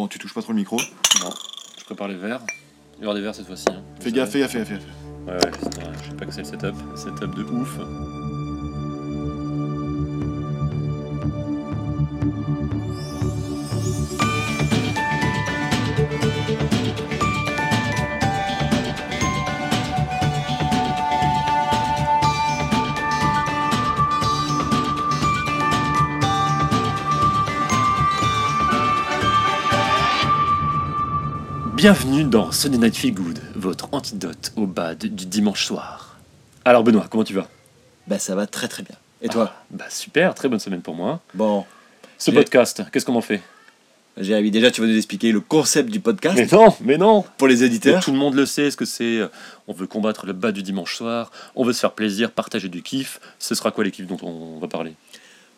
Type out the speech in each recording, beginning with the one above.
Bon, tu touches pas trop le micro. Non, je prépare les verres. Il y aura des verres cette fois-ci. hein. Fais gaffe, fais gaffe, fais gaffe. Ouais, ouais, je sais pas que c'est le setup. Setup de ouf. Bienvenue dans Sunday Night Feel Good, votre antidote au bad du dimanche soir. Alors Benoît, comment tu vas? Bah, ça va très très bien. Et toi? Ah, Bah super, très bonne semaine pour moi. Bon, Ce podcast, qu'est-ce qu'on en fait? Jérémy, déjà, tu vas nous expliquer le concept du podcast Mais non, mais non pour les éditeurs. Tout le monde le sait, ce que c'est. euh, On veut combattre le bas du dimanche soir, on veut se faire plaisir, partager du kiff. Ce sera quoi les kiffs dont on va parler?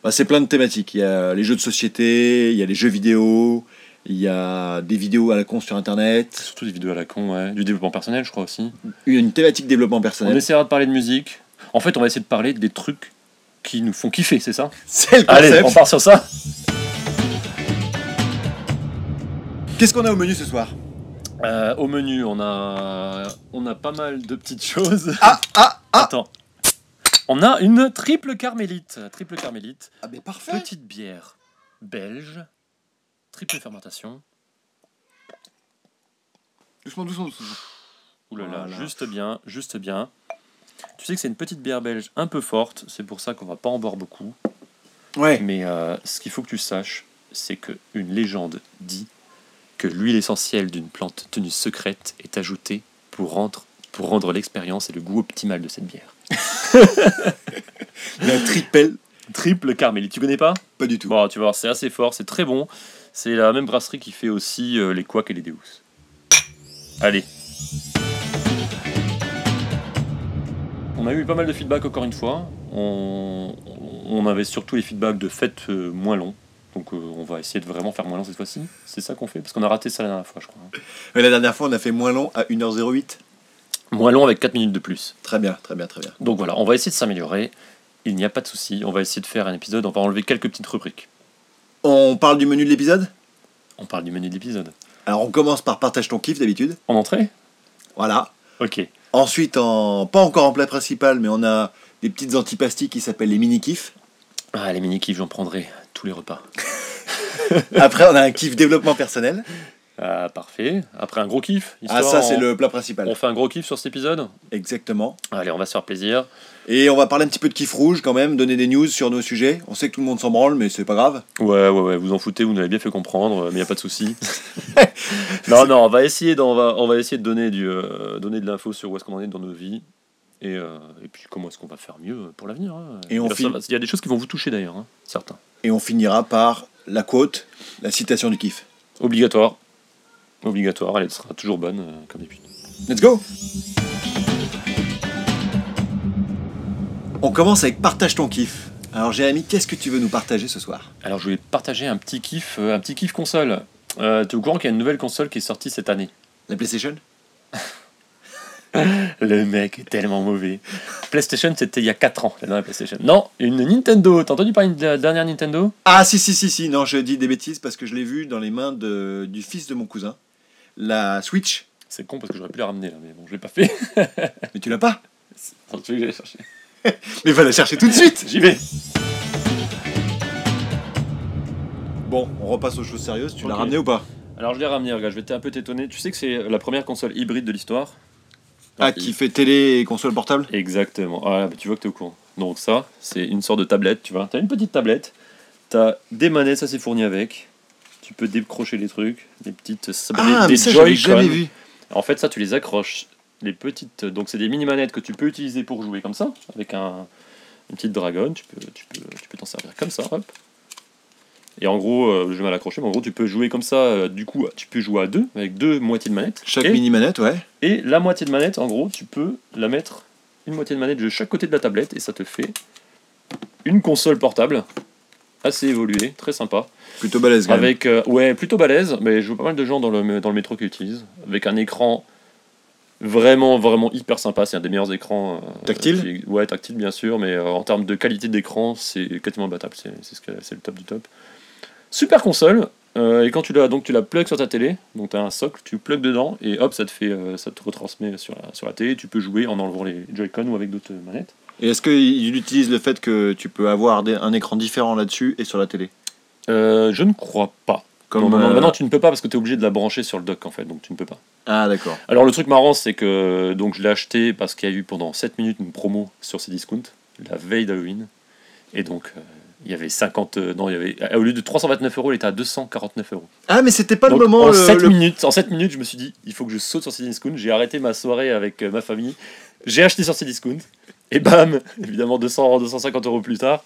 Bah, c'est plein de thématiques. Il y a les jeux de société, il y a les jeux vidéo, il y a des vidéos à la con sur internet, Surtout des vidéos à la con, ouais. Du développement personnel, je crois aussi. une thématique développement On personnel. essaiera de parler de musique. En fait, on va essayer de parler des trucs qui nous font kiffer, c'est ça C'est le Allez, concept. on part sur ça Qu'est-ce qu'on a au menu ce soir? Euh, Au menu, on a, on a pas mal de petites choses. Ah, ah, ah Attends. On a une triple carmélite. Triple carmélite. Ah, mais parfait Petite bière belge. Triple fermentation. Doucement, doucement, doucement. Ouh là là, Voilà. juste bien, juste bien. Tu sais que c'est une petite bière belge un peu forte, c'est pour ça qu'on va pas en boire beaucoup. Ouais. Mais euh, ce qu'il faut que tu saches, c'est que une légende dit que l'huile essentielle d'une plante tenue secrète est ajoutée pour rendre, pour rendre l'expérience et le goût optimal de cette bière. La tripelle, Triple carmélite, tu connais pas? Pas du tout. Bon, tu vas voir, c'est assez fort, c'est très bon. C'est la même brasserie qui fait aussi euh, les couacs et les Deus. Allez. On a eu pas mal de feedback encore une fois. On, on avait surtout les feedbacks de fêtes euh, moins longs. Donc euh, on va essayer de vraiment faire moins long cette fois-ci. C'est ça qu'on fait? Parce qu'on a raté ça la dernière fois, je crois. Ouais, La dernière fois, on a fait moins long à 1h08. Moins long avec 4 minutes de plus. Très bien, très bien, très bien. Donc voilà, on va essayer de s'améliorer. Il n'y a pas de souci. On va essayer de faire un épisode. On va enlever quelques petites rubriques. On parle du menu de l'épisode? On parle du menu de l'épisode. Alors, on commence par partage ton kiff d'habitude. En entrée? Voilà. Ok. Ensuite, en... pas encore en plat principal, mais on a des petites antipasties qui s'appellent les mini-kiffs. Ah, les mini-kifs, j'en prendrai tous les repas. Après, on a un kiff développement personnel. Ah, parfait. Après un gros kiff. Ah, ça, c'est on- le plat principal. On fait un gros kiff sur cet épisode? Exactement. Allez, on va se faire plaisir. Et on va parler un petit peu de kiff rouge quand même, donner des news sur nos sujets. On sait que tout le monde s'en branle, mais c'est pas grave. Ouais, ouais, ouais, vous en foutez, vous nous l'avez bien fait comprendre, mais il n'y a pas de souci. non, non, on va essayer, on va, on va essayer de donner, du, euh, donner de l'info sur où est-ce qu'on en est dans nos vies. Et, euh, et puis comment est-ce qu'on va faire mieux pour l'avenir. hein? Et on Il y a des choses qui vont vous toucher d'ailleurs, hein, certains. Et on finira par la quote, la citation du kiff. Obligatoire. Obligatoire, elle sera toujours bonne, euh, comme d'habitude. Let's go On commence avec partage ton kiff. Alors Jérémy, qu'est-ce que tu veux nous partager ce soir? Alors je voulais partager un petit kiff, euh, un petit kiff console. Euh, tu es au courant qu'il y a une nouvelle console qui est sortie cette année? La PlayStation? Le mec est tellement mauvais. PlayStation, c'était il y a 4 ans, la dernière PlayStation. Non, une Nintendo. T'as entendu parler de la dernière Nintendo? Ah si si si si, non je dis des bêtises parce que je l'ai vu dans les mains de, du fils de mon cousin. La Switch, C'est con parce que j'aurais pu la ramener là, mais bon, je l'ai pas fait. mais tu l'as pas Attends, tu veux que j'aille chercher Mais va la chercher tout de suite J'y vais. Bon, on repasse aux choses sérieuses, tu l'as Ok. ramené ou pas Alors je l'ai ramené, regarde, je vais un peu t'étonner. Tu sais que c'est la première console hybride de l'histoire Ah, qui fait télé et console portable Exactement. Ah, bah, tu vois que t'es au courant. Donc ça, c'est une sorte de tablette, tu vois. T'as une petite tablette, t'as des manettes, ça c'est fourni avec. Tu peux décrocher les trucs, des petites... ça Ah, des, mais ça j'avais jamais vu. En fait, ça, tu les accroches. Les petites. Donc, c'est des mini-manettes que tu peux utiliser pour jouer comme ça, avec un, une petite dragonne. Tu peux tu peux, tu peux t'en servir comme ça, hop. Et en gros, euh, je vais mal accrocher, mais en gros, tu peux jouer comme ça. euh, du coup, tu peux jouer à deux, avec deux moitiés de manette. Chaque et, mini manette, ouais. et la moitié de manette, en gros, tu peux la mettre une moitié de manette de chaque côté de la tablette, et ça te fait une console portable assez évoluée, très sympa. Plutôt balèze quand même. Avec, euh, ouais, plutôt balèze, mais je vois pas mal de gens dans le, dans le métro qui l'utilisent. Avec un écran vraiment, vraiment hyper sympa. C'est un des meilleurs écrans. euh, Tactile? qui- Ouais, tactile bien sûr, mais euh, en termes de qualité d'écran, c'est quasiment imbattable. C'est c'est ce que- c'est le top du top. Super console. Euh, et quand tu la, donc tu la plugs sur ta télé, donc tu as un socle, tu plugs dedans et hop, ça te fait, euh, ça te retransmet sur la, sur la télé. Tu peux jouer en enlevant les Joy-Con ou avec d'autres manettes. Et est-ce qu'il utilise le fait que tu peux avoir un écran différent là-dessus et sur la télé Euh, je ne crois pas. Comme, non, non, non, euh, maintenant tu ne peux pas parce que tu es obligé de la brancher sur le dock en fait, donc tu ne peux pas. Ah, d'accord. Alors le truc marrant, c'est que donc je l'ai acheté parce qu'il y a eu pendant 7 minutes une promo sur Cdiscount, la veille d'Halloween. Et donc euh, il y avait 50. euh, non, il y avait. Au lieu de 329 euros, il était à 249 euros. Ah, mais c'était pas Donc, le moment. en, le- 7 le- minutes, en 7 minutes, je me suis dit, il faut que je saute sur Cdiscount. J'ai arrêté ma soirée avec ma famille. J'ai acheté sur Cdiscount. Et bam, évidemment 200, 250 euros plus tard.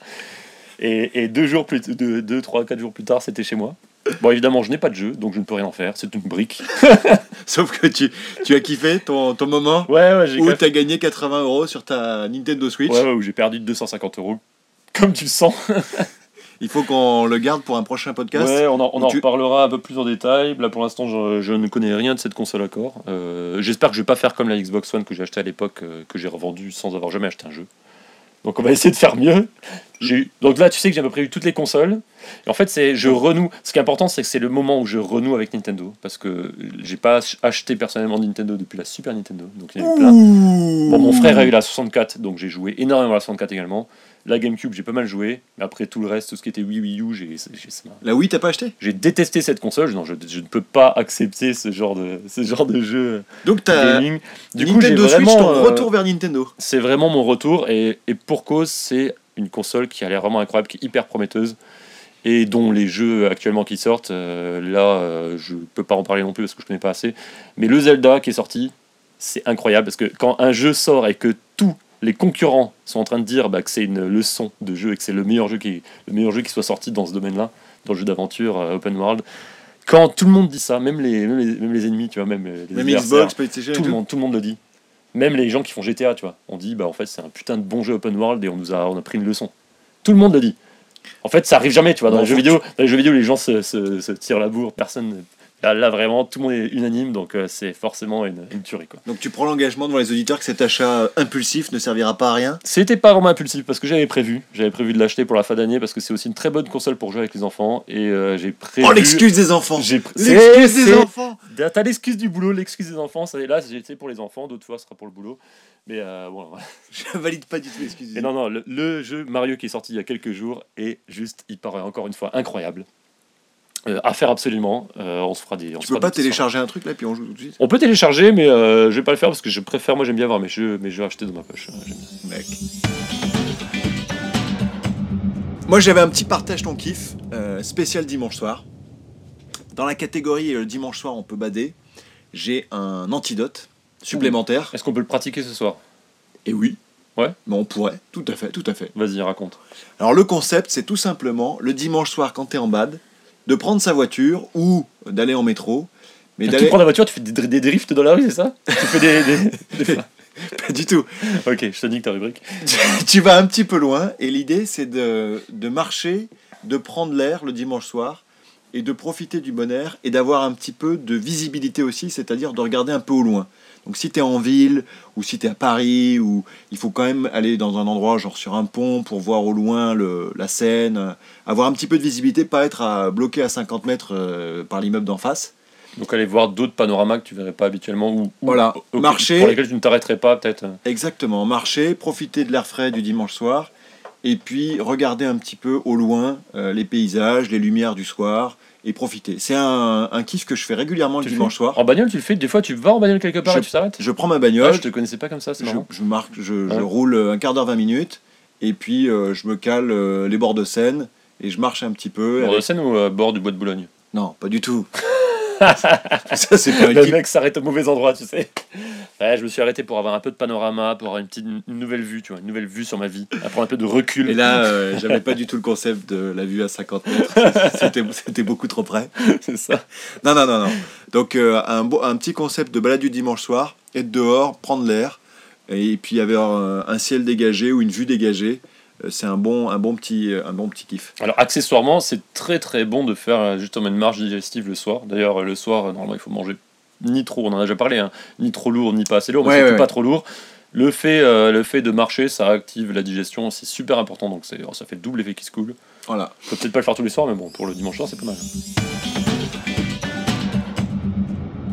Et, et deux jours plus, deux, deux, trois, quatre jours plus tard, c'était chez moi. Bon, évidemment, je n'ai pas de jeu, donc je ne peux rien en faire. C'est une brique. Sauf que tu, tu as kiffé ton, ton moment Ouais, ouais, où tu as gagné 80 euros sur ta Nintendo Switch. Ouais, ouais, où j'ai perdu 250 euros. Comme tu le sens. Il faut qu'on le garde pour un prochain podcast. Ouais, on en, on en Tu- reparlera un peu plus en détail. Là, pour l'instant, je, je ne connais rien de cette console encore. Euh, J'espère que je vais pas faire comme la Xbox One que j'ai acheté à l'époque, euh, que j'ai revendu sans avoir jamais acheté un jeu. Donc, on va essayer de faire mieux. Eu- Donc là, tu sais que j'ai à peu près eu toutes les consoles. Et en fait, c'est je renoue. Ce qui est important, c'est que c'est le moment où je renoue avec Nintendo, parce que j'ai pas ach- acheté personnellement Nintendo depuis la Super Nintendo. Donc, il y a eu plein. Bon, mon frère a eu la 64, donc j'ai joué énormément à la 64 également. La GameCube, j'ai pas mal joué, mais après tout le reste, tout ce qui était Wii, Wii U, j'ai, La Wii, t'as pas acheté? J'ai détesté cette console. Non, je, je ne peux pas accepter ce genre de, ce genre de jeu Donc, t'as. Du coup, Nintendo Switch, vraiment, ton euh, retour vers Nintendo. c'est vraiment mon retour, et, et pour cause, c'est une console qui a l'air vraiment incroyable, qui est hyper prometteuse, et dont les jeux actuellement qui sortent, euh, là, euh, je peux pas en parler non plus parce que je connais pas assez. Mais le Zelda qui est sorti, c'est incroyable parce que quand un jeu sort et que tous les concurrents sont en train de dire bah, que c'est une leçon de jeu et que c'est le meilleur jeu qui le meilleur jeu qui soit sorti dans ce domaine-là, dans le jeu d'aventure euh, open world. Quand tout le monde dit ça, même les, même les, même les ennemis, tu vois, même les Même Xbox, PlayStation. tout le monde, tout le monde le dit. Même les gens qui font GTA, tu vois, on dit bah en fait c'est un putain de bon jeu open world et on nous a on a pris une leçon. Tout le monde le dit. En fait, ça arrive jamais, tu vois, dans Bon, les jeux vidéo, dans les jeux vidéo, les gens se, se, se tirent la bourre, personne. Là, là, vraiment, tout le monde est unanime, donc euh, c'est forcément une, une tuerie quoi. Donc, tu prends l'engagement devant les auditeurs que cet achat euh, impulsif ne servira pas à rien? C'était pas vraiment impulsif parce que j'avais prévu, j'avais prévu de l'acheter pour la fin d'année parce que c'est aussi une très bonne console pour jouer avec les enfants et euh, j'ai prévu. Oh, l'excuse des enfants J'ai pr- L'excuse c'est- des enfants T'as l'excuse du boulot, l'excuse des enfants. Ça, là, été pour les enfants, d'autres fois, ce sera pour le boulot. Mais euh, bon, voilà. Je valide pas du tout Et non, non, le, le jeu Mario qui est sorti il y a quelques jours est juste, il paraît encore une fois incroyable. Euh, à faire absolument. Euh, on se fera des. on Tu peux pas télécharger un truc là, puis on joue tout de suite On peut télécharger, mais euh, je vais pas le faire parce que je préfère. Moi, j'aime bien avoir mes jeux, mes jeux achetés dans ma poche. Mec. Moi j'avais un petit partage ton kiff, euh, spécial dimanche soir. Dans la catégorie euh, dimanche soir on peut bader, j'ai un antidote supplémentaire. Est-ce qu'on peut le pratiquer ce soir? Et oui. Ouais. Mais on pourrait, tout à fait, tout à fait. Vas-y, raconte. Alors le concept c'est tout simplement le dimanche soir quand t'es en bad, de prendre sa voiture ou d'aller en métro. Mais tu d'aller. prends la voiture, tu fais des, des drifts dans la rue, c'est ça? Tu fais des. des- des- Pas du tout. ok, je te dis que ta rubrique. tu vas un petit peu loin et l'idée c'est de, de marcher, de prendre l'air le dimanche soir et de profiter du bon air et d'avoir un petit peu de visibilité aussi, c'est-à-dire de regarder un peu au loin. Donc si tu es en ville ou si tu es à Paris, ou il faut quand même aller dans un endroit genre sur un pont pour voir au loin le, la Seine, avoir un petit peu de visibilité, pas être à, bloqué à 50 mètres euh, par l'immeuble d'en face. Donc aller voir d'autres panoramas que tu verrais pas habituellement ou, ou- Voilà, ou- marcher. pour lesquels tu ne t'arrêterais pas peut-être. Exactement, marcher, profiter de l'air frais du dimanche soir, et puis regarder un petit peu au loin euh, les paysages, les lumières du soir, et profiter. C'est un, un kiff que je fais régulièrement le Tu le dimanche soir. En bagnole, tu le fais? Des fois, tu vas en bagnole quelque part Je- et tu t'arrêtes? Je prends ma Ah, bagnole, je te connaissais pas comme ça, c'est marrant. je marque, je, roule un quart d'heure, 20 minutes, et puis euh, je me cale euh, les bords de Seine, et je marche un petit peu. Bord de avec- Seine ou bord du bois de Boulogne? Non, pas du tout. Ça, c'est pas un Le mec s'arrête au mauvais endroit, tu sais. Ouais, je me suis arrêté pour avoir un peu de panorama, pour avoir une petite une nouvelle vue, tu vois, une nouvelle vue sur ma vie, à prendre un peu de recul. Et là, euh, j'avais pas du tout le concept de la vue à 50 mètres. C'était beaucoup trop près. c'est ça. Non, non, non, non. Donc, euh, un, beau- un petit concept de balade du dimanche soir, être dehors, prendre l'air, et puis avoir euh, un ciel dégagé ou une vue dégagée. Euh, C'est un bon, un, bon petit, un bon petit kiff. Alors, accessoirement, c'est très très bon de faire euh, justement une marche digestive le soir. D'ailleurs, euh, le soir, euh, normalement, il faut manger ni trop, on en a déjà parlé, hein, ni trop lourd, ni pas assez lourd, mais Ouais, surtout ouais, pas ouais. trop lourd. Le fait, euh, le fait de marcher, ça active la digestion, c'est super important, donc c'est- ça fait double effet qui se coule. Voilà. Faut peut-être pas le faire tous les soirs, mais bon, pour le dimanche soir, c'est pas mal.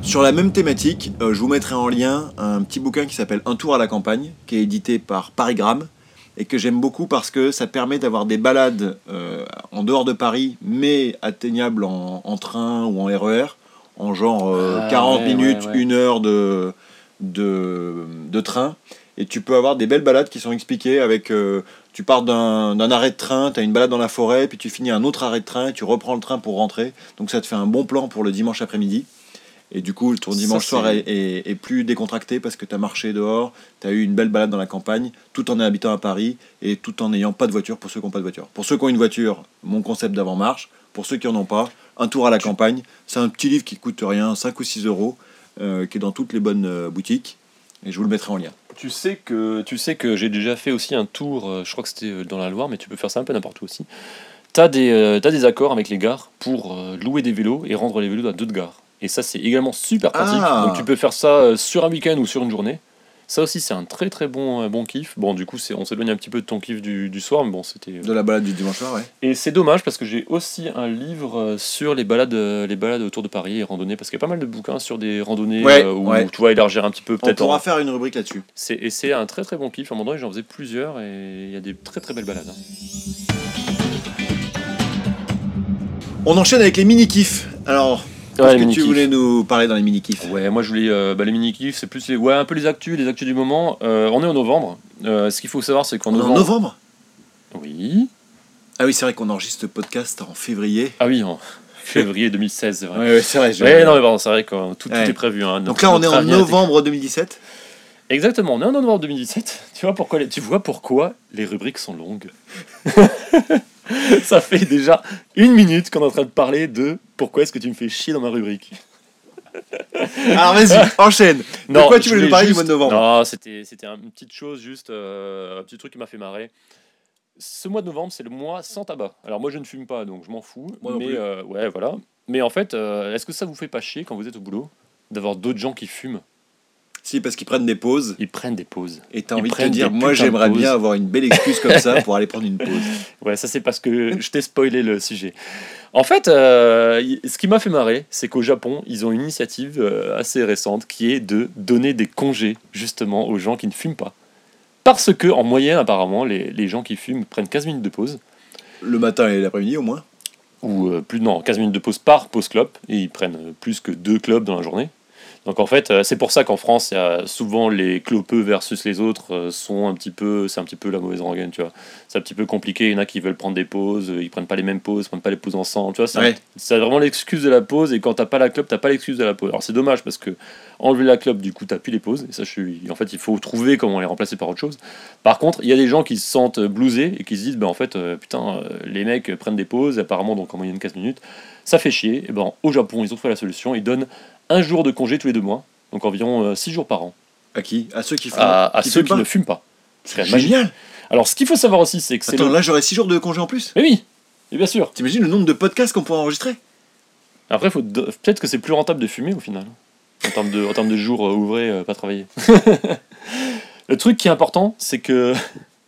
Sur la même thématique, euh, je vous mettrai en lien un petit bouquin qui s'appelle Un tour à la campagne, qui est édité par Parigram, et que j'aime beaucoup parce que ça permet d'avoir des balades euh, en dehors de Paris, mais atteignables en, en train ou en RER, en genre euh, Ah, 40 ouais, minutes, ouais, ouais. une heure de, de, de train. Et tu peux avoir des belles balades qui sont expliquées avec... euh, tu pars d'un d'un arrêt de train, tu as une balade dans la forêt, puis tu finis un autre arrêt de train, et tu reprends le train pour rentrer. Donc ça te fait un bon plan pour le dimanche après-midi. Et du coup, ton Ça, dimanche soir est, est- est plus décontracté parce que tu as marché dehors, tu as eu une belle balade dans la campagne, tout en habitant à Paris et tout en n'ayant pas de voiture pour ceux qui n'ont pas de voiture. Pour ceux qui ont une voiture, mon concept d'avant-marche. Pour ceux qui n'en ont pas, un tour à la campagne. C'est un petit livre qui coûte rien, 5 ou 6 euros, euh, qui est dans toutes les bonnes euh, boutiques. Et je vous le mettrai en lien. Tu sais que, tu sais que j'ai déjà fait aussi un tour, euh, je crois que c'était dans la Loire, mais tu peux faire ça un peu n'importe où aussi. Des, euh, t'as des accords avec les gares pour louer des vélos et rendre les vélos à d'autres gares. Et ça, c'est également super pratique. Ah. Donc tu peux faire ça euh, sur un week-end ou sur une journée. Ça aussi, c'est un très très bon, euh, bon kiff. Bon, du coup, c'est, on s'éloigne un petit peu de ton kiff du, du soir, mais bon, c'était. De la balade du dimanche soir, ouais. Et c'est dommage parce que j'ai aussi un livre euh, sur les balades, euh, les balades autour de Paris et randonnées, parce qu'il y a pas mal de bouquins sur des randonnées Ouais, euh, où ouais. tu vas élargir un petit peu On peut-être. pourra en- faire une rubrique là-dessus. c'est, et c'est un très très bon kiff. À un moment donné, j'en faisais plusieurs et il y a des très très belles balades. hein. On enchaîne avec les mini-kifs. Alors, Les que tu voulais nous parler dans les mini-kifs Ouais, moi je voulais. euh, bah, les mini-kifs, c'est plus les, ouais, un peu les actus, les actus du moment. Euh, on est en novembre. Euh, ce qu'il faut savoir, c'est qu'en On est en novembre. novembre? Oui. Ah oui, c'est vrai qu'on enregistre ce podcast en février. Ah oui, en février 2016, c'est vrai. Ouais, c'est vrai. Ouais, non, mais pardon, c'est vrai que euh, tout, tout Ouais. est prévu. hein. Donc Notre- là, on est notre en avenir était- novembre 2017. Exactement, on est en novembre 2017. Tu vois pourquoi les, tu vois pourquoi les rubriques sont longues Ça fait déjà une minute qu'on est en train de parler de pourquoi est-ce que tu me fais chier dans ma rubrique. Alors vas-y, enchaîne. De quoi tu voulais nous parler du mois de novembre? Non, c'était c'était un- une petite chose, juste euh, un petit truc qui m'a fait marrer. Ce mois de novembre, c'est le mois sans tabac. Alors moi, je ne fume pas, donc je m'en fous. Moi non mais euh, ouais, voilà. Mais en fait, euh, est-ce que ça vous fait pas chier quand vous êtes au boulot d'avoir d'autres gens qui fument? Si, parce qu'ils prennent des pauses. Ils prennent des pauses. Et t'as envie de te dire, moi j'aimerais bien avoir une belle excuse comme ça pour aller prendre une pause. Ouais, ça c'est parce que je t'ai spoilé le sujet. En fait, euh, ce qui m'a fait marrer, c'est qu'au Japon, ils ont une initiative euh, assez récente qui est de donner des congés justement aux gens qui ne fument pas. Parce que, en moyenne, apparemment, les, les gens qui fument prennent 15 minutes de pause, Le matin et l'après-midi au moins. ou euh, plus, non, 15 minutes de pause par pause clope, et ils prennent plus que deux clopes dans la journée. Donc en fait, euh, c'est pour ça qu'en France, y a souvent les clopeux versus les autres euh, sont un petit peu, c'est un petit peu la mauvaise rengaine, tu vois. C'est un petit peu compliqué. Il y en a qui veulent prendre des pauses, euh, ils prennent pas les mêmes pauses, ils prennent pas les pauses ensemble, tu vois. C'est Ouais. vraiment l'excuse de la pause, et quand t'as pas la clope, t'as pas l'excuse de la pause. Alors c'est dommage parce que enlever la clope, du coup, t'as plus les pauses. Et ça, je suis, en fait, il faut trouver comment les remplacer par autre chose. Par contre, il y a des gens qui se sentent blousés et qui se disent, ben en fait, euh, putain, euh, les mecs prennent des pauses, apparemment donc en moyenne 15 minutes, ça fait chier. Et ben au Japon, ils ont trouvé la solution. Ils donnent un jour de congé tous les deux mois, donc environ 6 jours par an, À qui? À ceux qui font. à, à qui ceux fument qui pas ne fument pas. C'est génial. Alors, ce qu'il faut savoir aussi, c'est que c'est Attends, le... là j'aurais 6 jours de congé en plus? Mais oui, et bien sûr. T'imagines le nombre de podcasts qu'on pourrait enregistrer? Après, faut peut-être que c'est plus rentable de fumer au final. En termes de, en termes de jours euh, ouvrés, euh, pas travailler. le truc qui est important, c'est que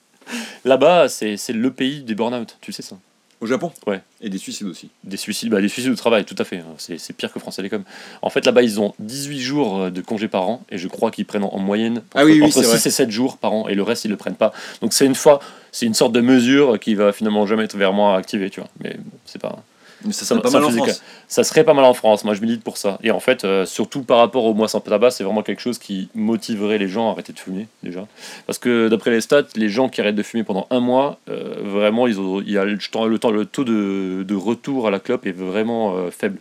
là-bas, c'est c'est le pays des burn-out. Tu sais ça Au Japon Ouais. Et des suicides aussi. Des suicides, bah, des suicides au travail, tout à fait. hein. C'est c'est pire que France Télécom. En fait, là-bas, ils ont 18 jours euh, de congés par an et je crois qu'ils prennent en, en moyenne entre, Ah oui, oui, entre c'est 6 vrai. et 7 jours par an et le reste, ils le prennent pas. Donc, c'est une fois, c'est une sorte de mesure qui va finalement jamais être vraiment activée, tu vois. Mais bon, c'est pas. Mais ça Ça- serait pas mal en France. Ça serait pas mal en France, moi je milite pour ça. Et en fait, euh, surtout par rapport au mois sans tabac, c'est vraiment quelque chose qui motiverait les gens à arrêter de fumer déjà. Parce que d'après les stats, les gens qui arrêtent de fumer pendant un mois, euh, vraiment, ils ont, il y a le temps, le, temps, le taux de, de retour à la clope est vraiment euh, faible.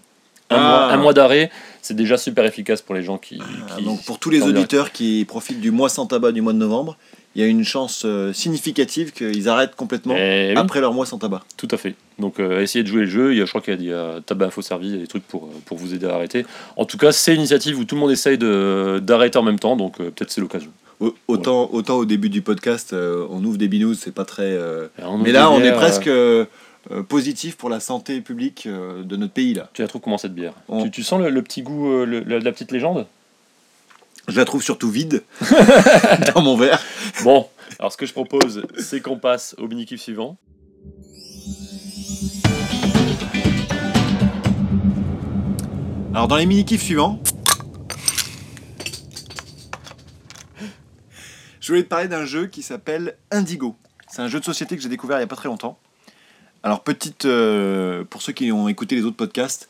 Un Ah. mois, un mois d'arrêt, c'est déjà super efficace pour les gens qui. Ah, qui- donc pour tous les auditeurs qui profitent du mois sans tabac du mois de novembre, il y a une chance euh, significative qu'ils arrêtent complètement Eh oui, après leur mois sans tabac. tout à fait. Donc euh, essayez de jouer le jeu. Il y a, je crois qu'il y a, y a Tabac Info Service, il y a des trucs pour, euh, pour vous aider à arrêter. En tout cas, c'est une initiative où tout le monde essaye d'arrêter en même temps, donc euh, peut-être c'est l'occasion. Au- Autant, autant au début du podcast, euh, on ouvre des binous, c'est pas très. euh, Mais là, des on est presque euh, euh, euh, positif pour la santé publique euh, de notre pays là. Tu la trouves comment cette bière? On- tu, tu sens le, le petit goût, euh, le- la, la petite légende? Je la trouve surtout vide dans mon verre. Bon, alors ce que je propose, c'est qu'on passe au mini-kiff suivant. Alors dans les mini-kiffs suivants, je voulais te parler d'un jeu qui s'appelle Indigo. C'est un jeu de société que j'ai découvert il n'y a pas très longtemps. Alors petite, euh, pour ceux qui ont écouté les autres podcasts,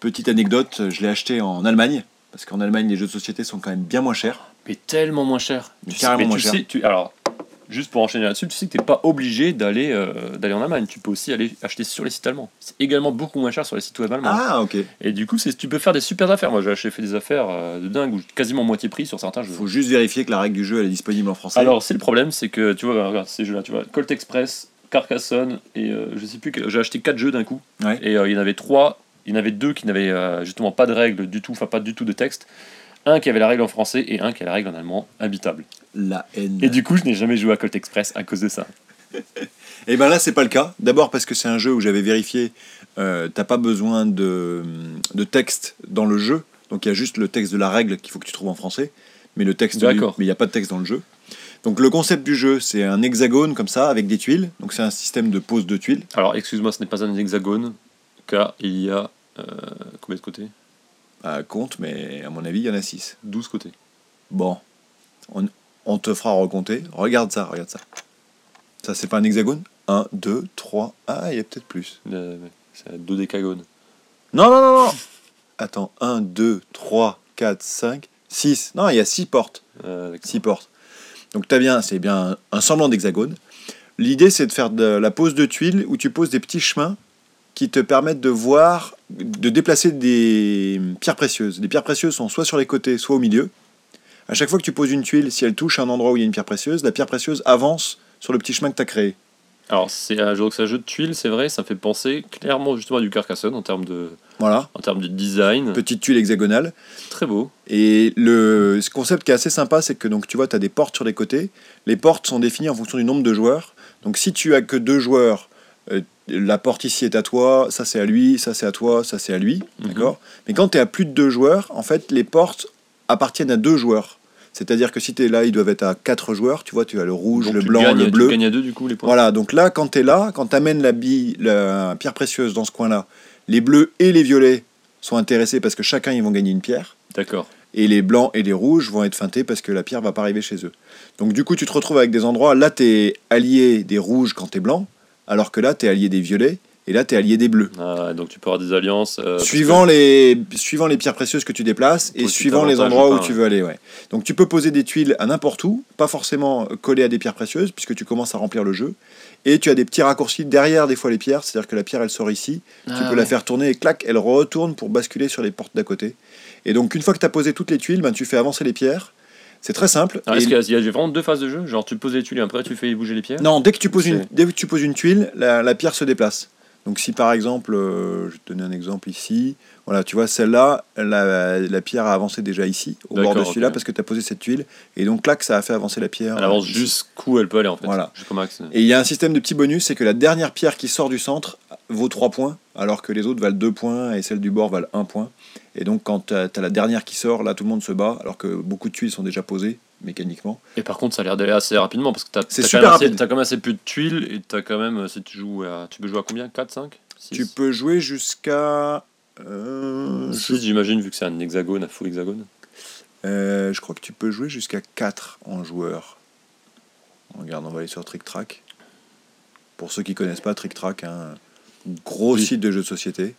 petite anecdote, je l'ai acheté en Allemagne parce qu'en Allemagne les jeux de société sont quand même bien moins chers. Mais tellement moins cher. Mais Tu carrément sais, mais moins tu cher. sais, tu- alors, juste pour enchaîner là-dessus, tu sais que tu n'es pas obligé d'aller euh, d'aller en Allemagne. Tu peux aussi aller acheter sur les sites allemands. C'est également beaucoup moins cher sur les sites web allemands. Ah ok. Et du coup, c'est- tu peux faire des super affaires. Moi, j'ai acheté- fait des affaires euh, de dingue, ou quasiment moitié prix sur certains jeux. faut juste vérifier que la règle du jeu elle est disponible en français. Alors, c'est le problème, c'est que tu vois, regarde ces jeux-là, tu vois, Colt Express, Carcassonne, et euh, je sais plus, j'ai acheté 4 jeux d'un coup, Ouais. et euh, il y en avait 3, il y en avait 2 qui n'avaient euh, justement pas de règles du tout, enfin pas du tout de texte, un qui avait la règle en français et un qui avait la règle en allemand, habitable. La haine. Et du coup, je n'ai jamais joué à Colt Express à cause de ça. Et ben là, c'est pas le cas. D'abord parce que c'est un jeu où j'avais vérifié, euh, t'as pas besoin de, de texte dans le jeu. Donc il y a juste le texte de la règle qu'il faut que tu trouves en français. Mais le texte, D'accord. mais il n'y a pas de texte dans le jeu. Donc le concept du jeu, c'est un hexagone comme ça, avec des tuiles. Donc c'est un système de pose de tuiles. Alors, excuse-moi, ce n'est pas un hexagone, car il y a euh, combien de côtés? À compte, mais à mon avis, il y en a 6. 12 côtés. Bon, on, on te fera recompter. Regarde ça, regarde ça. Ça, c'est pas un hexagone? 1, 2, 3. Ah, il y a peut-être plus. Euh, c'est un dodécagone. Non, non, non, non Attends, 1, 2, 3, 4, 5, 6. Non, il y a 6 portes. Euh, d'accord. 6 portes. Donc t'as bien, c'est bien un semblant d'hexagone. L'idée, c'est de faire de la pose de tuiles où tu poses des petits chemins qui te permettent de voir, de déplacer des pierres précieuses. Les pierres précieuses sont soit sur les côtés, soit au milieu. À chaque fois que tu poses une tuile, si elle touche un endroit où il y a une pierre précieuse, la pierre précieuse avance sur le petit chemin que tu as créé. Alors, c'est un jeu, jeu de tuiles, c'est vrai, ça fait penser clairement justement à du Carcassonne en termes de, Voilà, en termes de design. petite tuile hexagonale. Très beau. Et le ce concept qui est assez sympa, c'est que donc tu vois, tu as des portes sur les côtés. Les portes sont définies en fonction du nombre de joueurs. Donc si tu as que deux joueurs, euh, la porte ici est à toi, ça c'est à lui, ça c'est à toi, ça c'est à lui. Mhm. D'accord? Mais quand tu es à plus de deux joueurs, en fait, les portes appartiennent à deux joueurs. C'est-à-dire que si tu es là, ils doivent être à quatre joueurs. Tu vois, tu as le rouge, Donc, le tu blanc, gagnes- le Tu bleu. gagnes à deux du coup les points. Voilà, donc là, quand tu es là, quand tu amènes la, bille, la pierre précieuse dans ce coin-là, les bleus et les violets sont intéressés parce que chacun, ils vont gagner une pierre. D'accord. Et les blancs et les rouges vont être feintés parce que la pierre va pas arriver chez eux. Donc du coup, tu te retrouves avec des endroits, là, tu es allié des rouges quand tu es blanc, alors que là, tu es allié des violets, et là, tu es allié des bleus. Ah, donc tu peux avoir des alliances. euh, suivant, les, suivant les pierres précieuses que tu déplaces et suivant les endroits ou où pas, tu veux aller. Ouais. Donc tu peux poser des tuiles à n'importe où, pas forcément collées à des pierres précieuses, puisque tu commences à remplir le jeu. Et tu as des petits raccourcis derrière des fois les pierres, c'est-à-dire que la pierre elle sort ici, tu Ah, peux la faire tourner et clac, elle retourne pour basculer sur les portes d'à côté. Et donc une fois que tu as posé toutes les tuiles, ben, tu fais avancer les pierres. C'est très simple. Est-ce qu'il y a- il y a vraiment deux phases de jeu? Genre tu poses les tuiles et après tu fais bouger les pierres? Non, dès que tu poses une, dès que tu poses une tuile, la, la pierre se déplace. Donc si par exemple, euh, je vais te donner un exemple ici, voilà, tu vois, celle-là, la, la pierre a avancé déjà ici, au bord de celui-là, parce que tu as posé cette tuile, et donc clac, ça a fait avancer la pierre. Elle avance euh, jusqu'où elle peut aller en fait. Voilà. Max. Et il y a un système de petits bonus, c'est que la dernière pierre qui sort du centre vaut 3 points, alors que les autres valent 2 points, et celle du bord valent 1 point. Et donc quand tu as, la dernière qui sort, là tout le monde se bat, alors que beaucoup de tuiles sont déjà posées, mécaniquement. Et par contre, ça a l'air d'aller assez rapidement parce que t'as C'est t'as super quand même assez- peu de tuiles et t'as quand même. Si tu joues à. Tu peux jouer à combien? 4, 5 6 Tu peux jouer jusqu'à... euh, je 6, j'imagine, vu que c'est un hexagone, un faux hexagone. Euh, je crois que tu peux jouer jusqu'à 4 en joueur. Regarde, on va aller sur Trick Track. Pour ceux qui connaissent pas Trick Track, un gros Oui. site de jeux de société.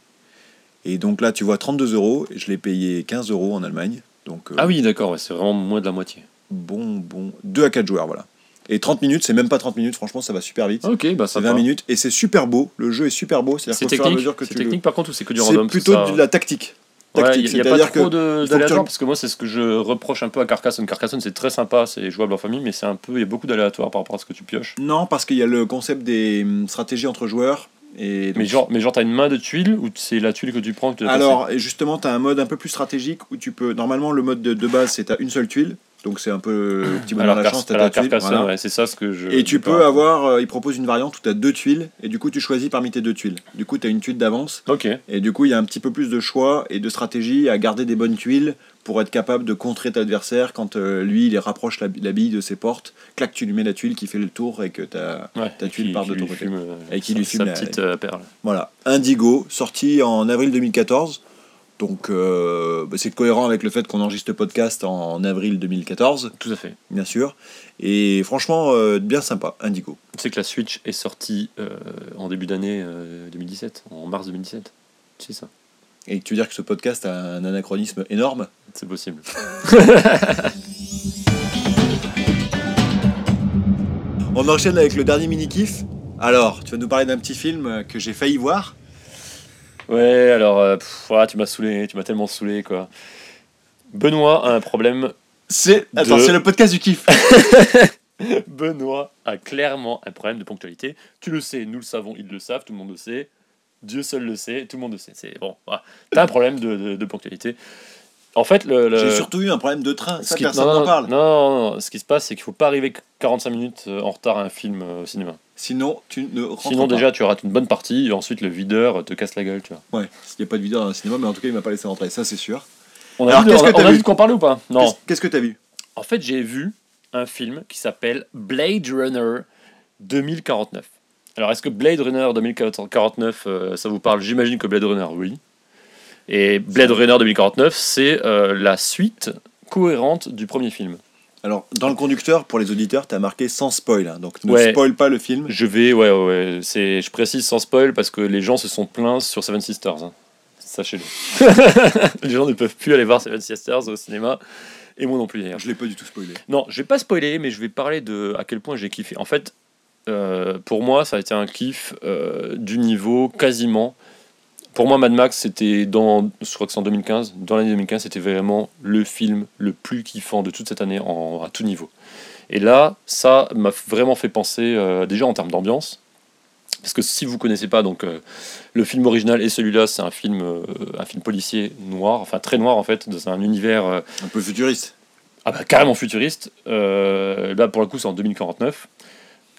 Et donc là, tu vois 32 euros. et Je l'ai payé 15 euros en Allemagne. Donc euh, Ah oui, d'accord, ouais, c'est vraiment moins de la moitié. bon, bon. 2 à 4 joueurs, voilà. Et 30 minutes, c'est même pas 30 minutes, franchement, ça va super vite. Ok, bah c'est ça 20 minutes et c'est super beau. Le jeu est super beau. C'est technique, que c'est tu le- technique par contre ou c'est que du C'est random que plutôt ça- de la tactique. Ouais, Tactique, il n'y a, pas c'est-à-dire trop d'aléatoire parce que moi c'est ce que je reproche un peu à Carcassonne. Carcassonne c'est très sympa, c'est jouable en famille, mais c'est un peu il y a beaucoup d'aléatoires par rapport à ce que tu pioches. Non, parce qu'il y a le concept des hum, stratégies entre joueurs. Et donc, Mais genre mais genre t'as une main de tuile ou c'est la tuile que tu prends que Alors, justement, tu as un mode un peu plus stratégique où tu peux. Normalement, le mode de, de base, c'est tu une seule tuile. Donc, c'est un peu le petit bonheur de la chance, tu alors, ta tuile. Carcassonne, voilà. ouais, c'est ça ce que je. Et tu peux avoir. euh, il propose une variante où tu as deux tuiles. Et du coup, tu choisis parmi tes deux tuiles. Du coup, tu as une tuile d'avance. Ok. Et du coup, il y a un petit peu plus de choix et de stratégie à garder des bonnes tuiles pour être capable de contrer ton adversaire quand euh, lui, il rapproche la, la bille de ses portes. Clac, tu lui mets la tuile qui fait le tour et que. Ouais. Ta tuile Qui- part de ton côté. fume, Et qui lui fume sa la- petite euh, perle. Voilà. Indigo, sorti en avril 2014. Donc euh, bah, c'est cohérent avec le fait qu'on enregistre le podcast en, en avril 2014, Tout à fait. bien sûr. Et franchement, euh, bien sympa, Indigo. Tu sais que la Switch est sortie euh, en début d'année euh, 2017, en mars 2017. C'est ça. Et tu veux dire que ce podcast a un anachronisme énorme? C'est possible. On enchaîne avec le dernier mini-kiff. Alors, tu vas nous parler d'un petit film que j'ai failli voir. Ouais, alors, euh, pff, tu m'as saoulé, tu m'as tellement saoulé, quoi. Benoît a un problème. C'est Attends, De- c'est le podcast du kiff. Benoît a clairement un problème de ponctualité. Tu le sais, nous le savons, ils le savent, tout le monde le sait. Dieu seul le sait, tout le monde le sait. C'est bon, voilà. T'as un problème de, de- de ponctualité. En fait, le, le- J'ai surtout eu un problème de train. Ça, qui, personne n'en non, parle. non, non, non, ce qui se passe, c'est qu'il faut pas arriver 45 minutes euh, en retard à un film euh, au cinéma. Sinon, tu ne rentres Sinon, pas. déjà, tu rates une bonne partie, et ensuite, le videur te casse la gueule, tu vois. Ouais, s'il n'y a pas de vidéo dans le cinéma, mais en tout cas, il m'a pas laissé rentrer, ça c'est sûr. On a Alors, qu'est-ce que t'as vu quoi parler ou pas? Non. Qu'est-ce- Qu'est-ce que t'as vu? En fait, j'ai vu un film qui s'appelle Blade Runner 2049. Alors, est-ce que Blade Runner 2049, euh, ça vous parle? J'imagine que Blade Runner, oui. Et Blade Runner 2049, c'est euh, la suite cohérente du premier film. Alors, dans le conducteur, pour les auditeurs, t'as marqué sans spoil. hein, donc, ne Ouais. spoil pas le film. Je vais, ouais, ouais, ouais, c'est, je précise sans spoil parce que les gens se sont plaints sur Seven Sisters. hein. Sachez-le. les gens ne peuvent plus aller voir Seven Sisters au cinéma. Et moi non plus d'ailleurs. Je l'ai pas du tout spoilé. Non, je vais pas spoiler, mais je vais parler de à quel point j'ai kiffé. En fait, euh, pour moi, ça a été un kiff euh, du niveau quasiment. Pour moi, Mad Max, c'était dans, je crois que c'est en 2015. Dans l'année 2015, c'était vraiment le film le plus kiffant de toute cette année en, à tout niveau. Et là, ça m'a vraiment fait penser, euh, déjà en termes d'ambiance, parce que si vous connaissez pas, donc euh, le film original et celui-là, c'est un film, euh, un film policier noir, enfin très noir en fait, dans un univers Un peu futuriste. ah bah, carrément futuriste. Là, pour le coup, c'est en 2049.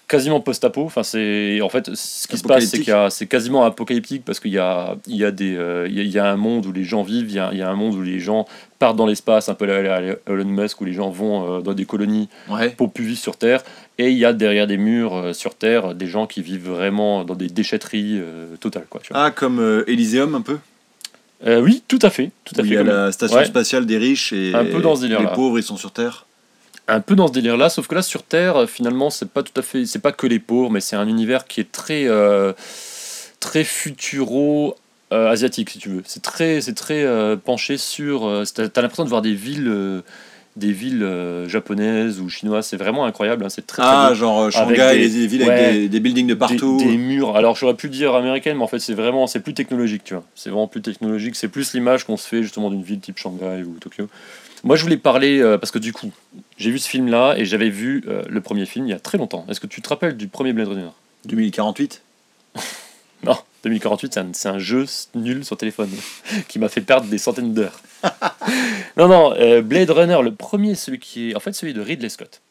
Quasiment post-apo. Enfin, c'est en fait ce qui se passe, c'est qu'il c'est quasiment apocalyptique parce qu'il y a, il y a des, euh, il y a- il y a un monde où les gens vivent, il y a, il y a un monde où les gens partent dans l'espace, un peu à Elon Musk, où les gens vont euh, dans des colonies Ouais. pour plus vivre sur Terre. Et il y a derrière des murs euh, sur Terre des gens qui vivent vraiment dans des déchetteries totales, quoi. Tu vois. Ah, comme Elysium un peu? Oui, tout à fait, tout à Où il fait. y a la station Ouais. spatiale des riches et Un peu dans ce délire-là. les pauvres, ils sont sur Terre. Un peu dans ce délire là sauf que là sur terre euh, finalement c'est pas tout à fait c'est pas que les pauvres mais c'est un univers qui est très euh, très futuro euh, asiatique si tu veux c'est très c'est très euh, penché sur t'as l'impression de voir des villes des villes japonaises ou chinoises c'est vraiment incroyable hein, c'est très, très Ah, beau. genre Shanghai, des- les, les villes ouais. avec des, des buildings de partout. Des, des murs. Alors j'aurais pu dire américaine, mais en fait c'est vraiment c'est plus technologique, tu vois. C'est vraiment plus technologique. C'est plus l'image qu'on se fait justement d'une ville type Shanghai ou Tokyo. Moi je voulais parler euh, parce que du coup j'ai vu ce film-là et j'avais vu euh, le premier film il y a très longtemps. Est-ce que tu te rappelles du premier Blade Runner? 2048 Non, 2048 c'est un, c'est un jeu nul sur téléphone qui m'a fait perdre des centaines d'heures. non non, euh, Blade Runner le premier celui qui est en fait celui de Ridley Scott.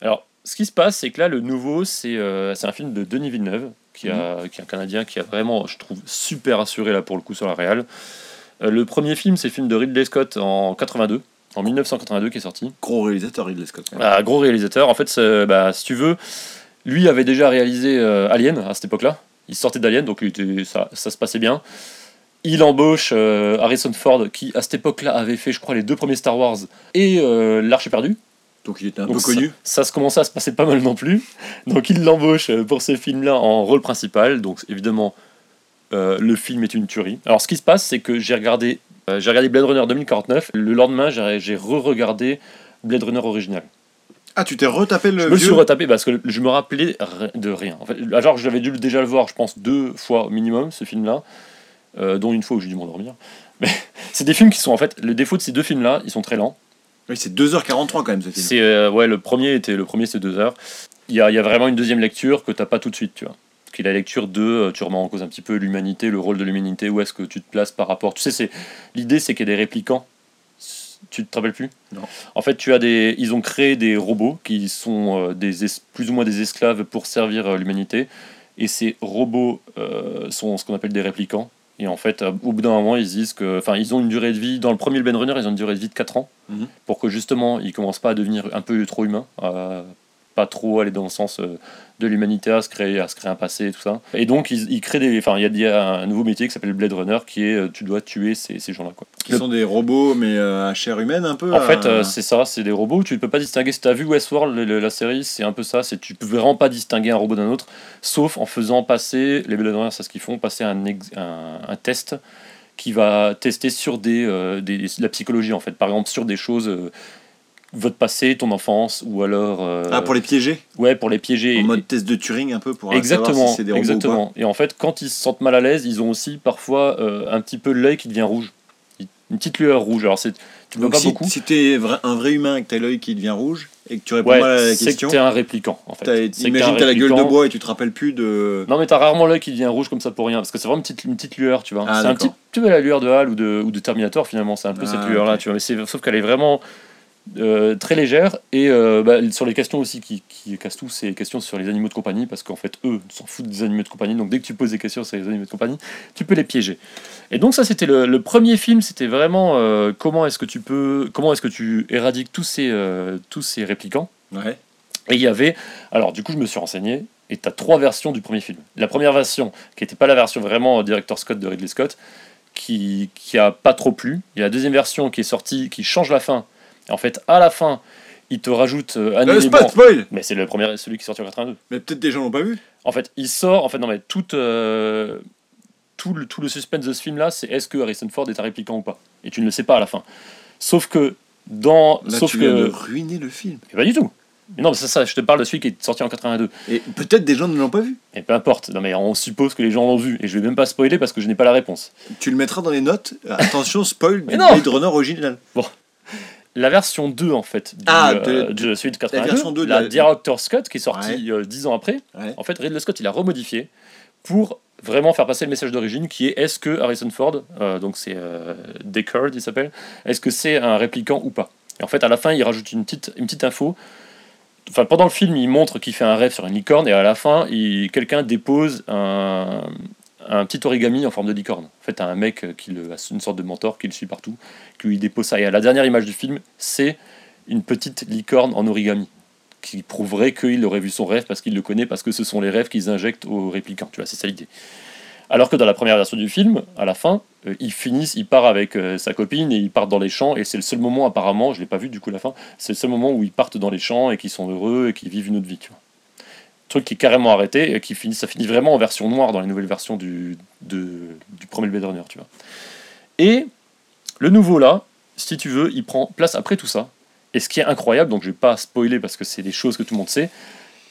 Alors ce qui se passe c'est que là le nouveau c'est euh, c'est un film de Denis Villeneuve qui, a, qui est un Canadien qui a vraiment je trouve super assuré là pour le coup sur la réal. Euh, le premier film c'est le film de Ridley Scott en 82 en 1982 qui est sorti. Gros réalisateur Ridley Scott. Un gros réalisateur. En fait, bah, si tu veux, lui avait déjà réalisé euh, Alien à cette époque-là. Il sortait d'Alien, donc il était- ça, ça se passait bien. Il embauche euh, Harrison Ford, qui à cette époque-là avait fait, je crois, les deux premiers Star Wars et euh, L'Arche perdue. Donc il était un Donc peu connu. Ça, se commençait à se passer pas mal non plus. Donc il l'embauche euh, pour ce film-là en rôle principal. Donc évidemment, le film est une tuerie. Alors ce qui se passe, c'est que j'ai regardé, euh, j'ai regardé Blade Runner 2049. Le lendemain, j'ai re-regardé Blade Runner original. Ah, tu t'es retapé le Je me vieux suis retapé parce que je me rappelais de rien. En fait, alors j'avais dû déjà le voir, je pense, deux fois au minimum, ce film-là, euh, dont une fois où j'ai dû m'endormir. Mais c'est des films qui sont, en fait, le défaut de ces deux films-là, ils sont très lents. Oui, c'est 2h43 quand même ce film. C'est euh, ouais, le premier était le premier, c'est deux heures. Il y a, il y a vraiment une deuxième lecture que t'as pas tout de suite, tu vois. Qui est la lecture de, euh, tu remets en cause un petit peu l'humanité, le rôle de l'humanité, où est-ce que tu te places par rapport. Tu sais, c'est l'idée, c'est qu'il y a des réplicants. Tu te rappelles plus? Non. En fait, tu as des, ils ont créé des robots qui sont euh, des es- plus ou moins des esclaves pour servir euh, l'humanité. Et ces robots euh, sont ce qu'on appelle des réplicants. Et en fait, au bout d'un moment, ils se disent que, enfin, ils ont une durée de vie. Dans le premier Ben Runner, ils ont une durée de vie de 4 ans Mhm. pour que justement, ils commencent pas à devenir un peu trop humains, pas trop aller dans le sens euh, de l'humanité à se créer, à se créer un passé et tout ça. Et donc ils, ils créent des, enfin il y a- il y, a un nouveau métier qui s'appelle Blade Runner qui est euh, tu dois tuer ces, ces gens-là quoi. Qui sont des robots, mais euh, à chair humaine un peu. En fait, euh, c'est ça, c'est des robots. Tu ne peux pas distinguer. Si tu as vu Westworld, le- le- la série, c'est un peu ça. C'est tu peux vraiment pas distinguer un robot d'un autre, sauf en faisant passer les Blade Runners, c'est ce qu'ils font, passer un, ex- un, un test qui va tester sur des, des- de la psychologie en fait. Par exemple, sur des choses, votre passé, ton enfance, ou alors euh, Ah, pour les piéger ouais pour les piéger. En mode test de Turing un peu pour Exactement, savoir si c'est des robots ou exactement. Et en fait, quand ils se sentent mal à l'aise, ils ont aussi parfois euh, un petit peu l'œil qui devient rouge, une petite lueur rouge. Alors c'est, tu Donc pas si, beaucoup. si t'es vra- un vrai humain et que t'as l'œil qui devient rouge et que tu réponds Ouais, mal à la c'est question, que t'es un répliquant en fait. t'as- C'est imagine t'as la gueule de bois et tu te rappelles plus de. Non mais t'as rarement l'œil qui devient rouge comme ça pour rien parce que c'est vraiment une petite, une petite lueur tu vois. Ah, c'est un petit, tu vois la lueur de Hal ou de, ou de Terminator finalement c'est un peu Ah, cette lueur là tu vois mais c'est sauf qu'elle est vraiment euh, très légère et euh, bah, sur les questions aussi qui, qui cassent tout c'est les questions sur les animaux de compagnie parce qu'en fait eux s'en foutent des animaux de compagnie donc dès que tu poses des questions sur les animaux de compagnie tu peux les piéger. Et donc ça c'était le, le premier film c'était vraiment euh, comment est-ce que tu peux comment est-ce que tu éradiques tous ces tous ces réplicants Ouais. et il y avait, alors du coup je me suis renseigné, et tu as trois versions du premier film. La première version, qui n'était pas la version vraiment Director Scott de Ridley Scott, qui, qui a pas trop plu. Il y a la deuxième version qui est sortie, qui change la fin. En fait, à la fin, il te rajoute euh, Euh, pas Mais c'est le premier, celui qui est sorti en 82. Mais peut-être des gens l'ont pas vu. En fait, il sort, en fait, non mais tout, euh, tout, le, tout le suspense de ce film-là, c'est est-ce que Harrison Ford est un répliquant ou pas? Et tu ne le sais pas à la fin. Sauf que dans... Là, sauf tu que... de ruiner le film. Eh, Pas du tout. Mais non, mais c'est ça, je te parle de celui qui est sorti en 82. Et peut-être des gens ne l'ont pas vu. Et peu importe, non mais on suppose que les gens l'ont vu, et je vais même pas spoiler parce que je n'ai pas la réponse. Tu le mettras dans les notes. Attention, spoil Mais du Blade Runner original. La version 2 en fait, du, Ah, euh, de- de celui de 82, version 2 de la la- Director Scott qui est sortie euh, 10 ans après, Ouais. en fait Ridley Scott il a remodifié pour vraiment faire passer le message d'origine qui est est-ce que Harrison Ford, euh, donc c'est euh, Deckard il s'appelle, est-ce que c'est un répliquant ou pas? Et en fait à la fin il rajoute une petite, une petite info. Enfin, pendant le film, il montre qu'il fait un rêve sur une licorne et à la fin, quelqu'un dépose un, un petit origami en forme de licorne. En fait, un mec qui le, une sorte de mentor qui le suit partout, qui lui dépose ça. Et à la dernière image du film, c'est une petite licorne en origami qui prouverait qu'il aurait vu son rêve parce qu'il le connaît, parce que ce sont les rêves qu'ils injectent aux réplicants. Tu vois, c'est ça l'idée. Alors que dans la première version du film, à la fin, euh, ils finissent, il part avec euh, sa copine et ils partent dans les champs et c'est le seul moment apparemment, je l'ai pas vu du coup la fin, c'est le seul moment où ils partent dans les champs et qu'ils sont heureux et qu'ils vivent une autre vie. Truc qui est carrément arrêté et qui finit, ça finit vraiment en version noire dans les nouvelles versions du, de, du premier Blade Runner, tu vois. Et le nouveau là, si tu veux, il prend place après tout ça. Et ce qui est incroyable, donc je vais pas spoiler parce que c'est des choses que tout le monde sait,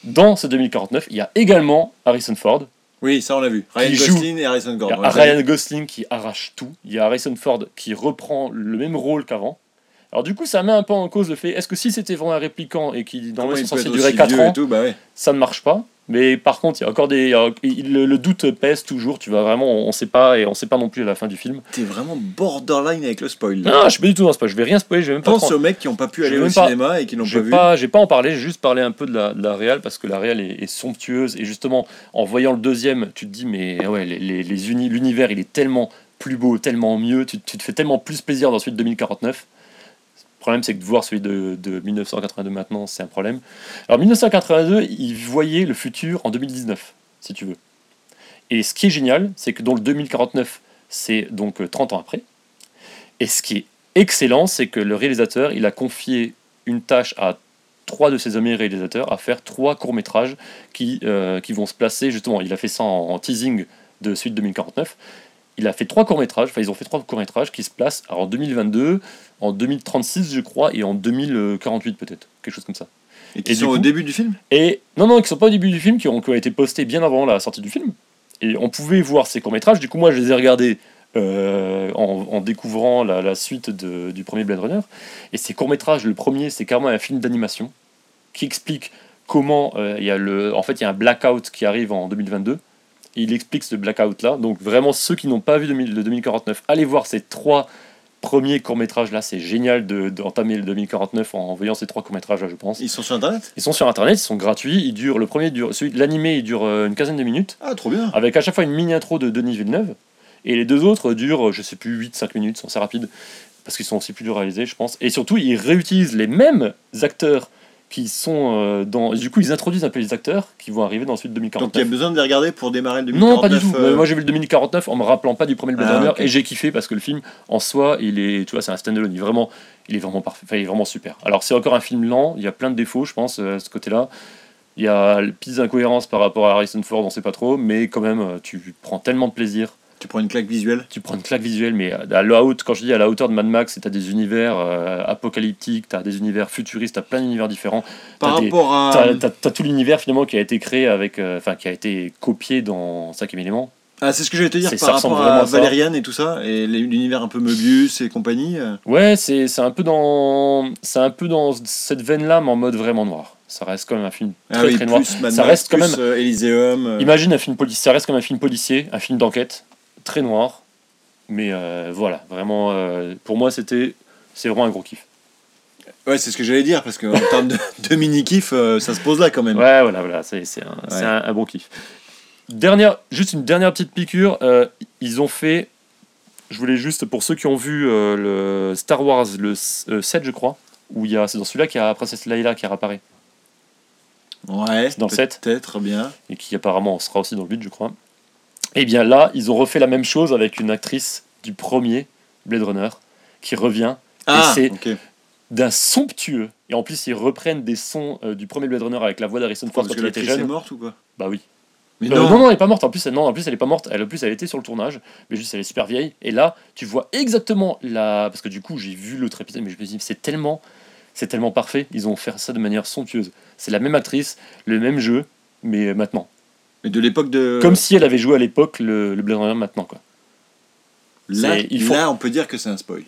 dans ce 2049, il y a également Harrison Ford, Oui, ça on l'a vu. Ryan joue- Gosling et Harrison il y Gordon. a Ryan Gosling qui arrache tout. Il y a Harrison Ford qui reprend le même rôle qu'avant. Alors du coup, ça met un peu en cause le fait, est-ce que si c'était vraiment un répliquant et qui normalement censés être durer aussi 4 vieux ans, tout, bah ouais. ça ne marche pas. Mais par contre, il y a encore des, a- le, le doute pèse toujours. Tu vas vraiment, on ne sait pas et on sait pas non plus à la fin du film. T'es vraiment borderline avec le spoil. là. Non, je suis pas du tout dans ce pas. Je vais rien spoiler. Je vais même pas. Pense aux mecs qui n'ont pas pu aller au pas- cinéma et qui l'ont Je pas vu. pas, j'ai pas en parler, j'ai juste parler un peu de la, de la réal parce que la réal est, est somptueuse et justement en voyant le deuxième, tu te dis mais ouais les, les, les uni- l'univers il est tellement plus beau, tellement mieux, tu, tu te fais tellement plus plaisir dans de 2049. Le problème c'est que de voir celui de, de 1982 maintenant c'est un problème. Alors 1982 il voyait le futur en 2019 si tu veux. Et ce qui est génial c'est que dans le 2049 c'est donc euh, 30 ans après. Et ce qui est excellent c'est que le réalisateur il a confié une tâche à trois de ses amis réalisateurs à faire trois courts-métrages qui, euh, qui vont se placer justement. Il a fait ça en, en teasing de suite 2049. Il a fait trois courts-métrages, enfin ils ont fait trois courts-métrages qui se placent en 2022, en 2036 je crois, et en 2048 peut-être, quelque chose comme ça. Et qui Et sont au début du film? Et non, non, qui sont pas au début du film, qui ont, qui ont été postés bien avant la sortie du film. Et on pouvait voir ces courts-métrages. Du coup, moi, je les ai regardés euh, en, en découvrant la, la suite de- du premier Blade Runner. Et ces courts-métrages, le premier, c'est carrément un film d'animation qui explique comment euh, il y a le. En fait, il y a un blackout qui arrive en 2022. Et il explique ce blackout-là. Donc, vraiment, ceux qui n'ont pas vu 2000 le 2049, allez voir ces trois premiers courts-métrages-là. C'est génial de- d'entamer le 2049 en voyant ces trois courts-métrages-là, je pense. Ils sont sur internet? Ils sont sur internet, ils sont gratuits, ils durent, le premier dure, celui de l'animé il dure euh, une quinzaine de minutes, Ah, trop bien. avec à chaque fois une mini intro de Denis Villeneuve, et les deux autres durent, je sais plus, 8-5 minutes, sont assez rapides, parce qu'ils sont aussi plus durs à réaliser, je pense, et surtout ils réutilisent les mêmes acteurs qui sont euh, dans. Du coup, ils introduisent un peu les acteurs qui vont arriver dans la suite 2049. Donc il y a besoin de les regarder pour démarrer le 2049 Non, pas du tout. euh, Moi, j'ai vu le 2049 en me rappelant pas du premier Blade Ah, Runner et j'ai kiffé parce que le film, en soi, il est, tu vois, c'est un stand-alone. Il est vraiment, il est vraiment parfait. Enfin, il est vraiment super. Alors, c'est encore un film lent. Il y a plein de défauts, je pense, euh, à ce côté-là. Il y a petites incohérences par rapport à Harrison Ford, on sait pas trop, mais quand même, tu prends tellement de plaisir. Tu prends une claque visuelle? Tu prends une claque visuelle, mais à la haute, quand je dis à la hauteur de Mad Max, tu as des univers euh, apocalyptiques, tu as des univers futuristes, tu as plein d'univers différents. Par des- rapport à. T'as t'as- t'as tout l'univers finalement qui a été créé avec, euh, enfin qui a été copié dans Cinquième élément. Ah, c'est ce que j'allais te dire par rapport à. Valériane et tout ça, et l'univers un peu Möbius et compagnie. euh. Ouais, c'est un peu dans, un peu dans cette veine-là, mais en mode vraiment noir. Ça reste quand même un film très Ah oui, très noir. Mad Ça Max, reste quand même- euh, Elysium. euh. Imagine un film policier, ça reste comme un film policier, un film d'enquête, très noir, mais euh, voilà, vraiment, euh, pour moi c'était, c'est vraiment un gros kiff. Ouais, c'est ce que j'allais dire, parce qu'en termes de, de mini-kiff, euh, ça se pose là quand même. Ouais, voilà, voilà, c'est un, c'est Ouais. un, un bon kiff. Dernière, juste une dernière petite piqûre. ils ont fait. Je voulais juste, pour ceux qui ont vu le Star Wars, le s- euh, 7, je crois, où il y a, c'est dans celui-là qu'il y a la princesse Leia qui réapparaît, Ouais, dans le peut-être bien. et qui apparemment sera aussi dans le 8, je crois. Et bien là, ils ont refait la même chose avec une actrice du premier Blade Runner qui revient Ah, c'est- ok. d'un somptueux. Et en plus, ils reprennent des sons euh, du premier Blade Runner avec la voix d'Harrison Ford Parce quand il était l'actrice est jeune. morte ou quoi Bah oui. Mais Euh, non, non, non, elle est pas morte. En plus, elle, non, en plus, elle est pas morte. Elle, en plus, elle était sur le tournage, mais juste, elle est super vieille. Et là, tu vois exactement la. Parce que du coup, j'ai vu l'autre épisode, mais je me dis, c'est tellement, c'est tellement parfait. Ils ont fait ça de manière somptueuse. C'est la même actrice, le même jeu, mais maintenant. Mais de l'époque de. Comme si elle avait joué à l'époque le, le Blade Runner maintenant, quoi. Là, c'est- il faut- là, on peut dire que c'est un spoil.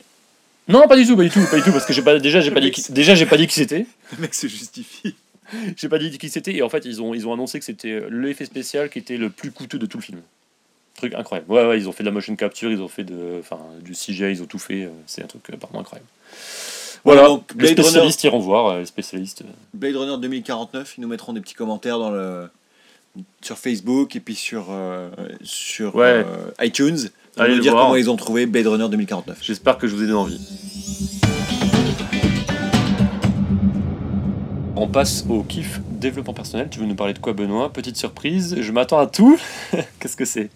Non, pas du tout, pas du tout, pas du tout, parce que j'ai pas, déjà, j'ai pas dit, qui, déjà, j'ai pas dit qui c'était. Le mec se justifie. J'ai pas dit qui c'était, et en fait, ils ont, ils ont annoncé que c'était l'effet spécial qui était le plus coûteux de tout le film. Truc incroyable. Ouais, ouais, ils ont fait de la motion capture, ils ont fait de, enfin, du CGI, ils ont tout fait. euh, C'est un truc euh, apparemment incroyable. Voilà, Voilà, donc les Runner, spécialistes iront voir, euh, les spécialistes. euh. Blade Runner 2049, ils nous mettront des petits commentaires dans le sur Facebook et puis sur euh, sur Ouais. euh, iTunes pour Allez nous dire voir. comment ils ont trouvé Blade Runner 2049. J'espère que je vous ai donné envie. On passe au kiff développement personnel. Tu veux nous parler de quoi, Benoît? Petite surprise, je m'attends à tout. Qu'est-ce que c'est?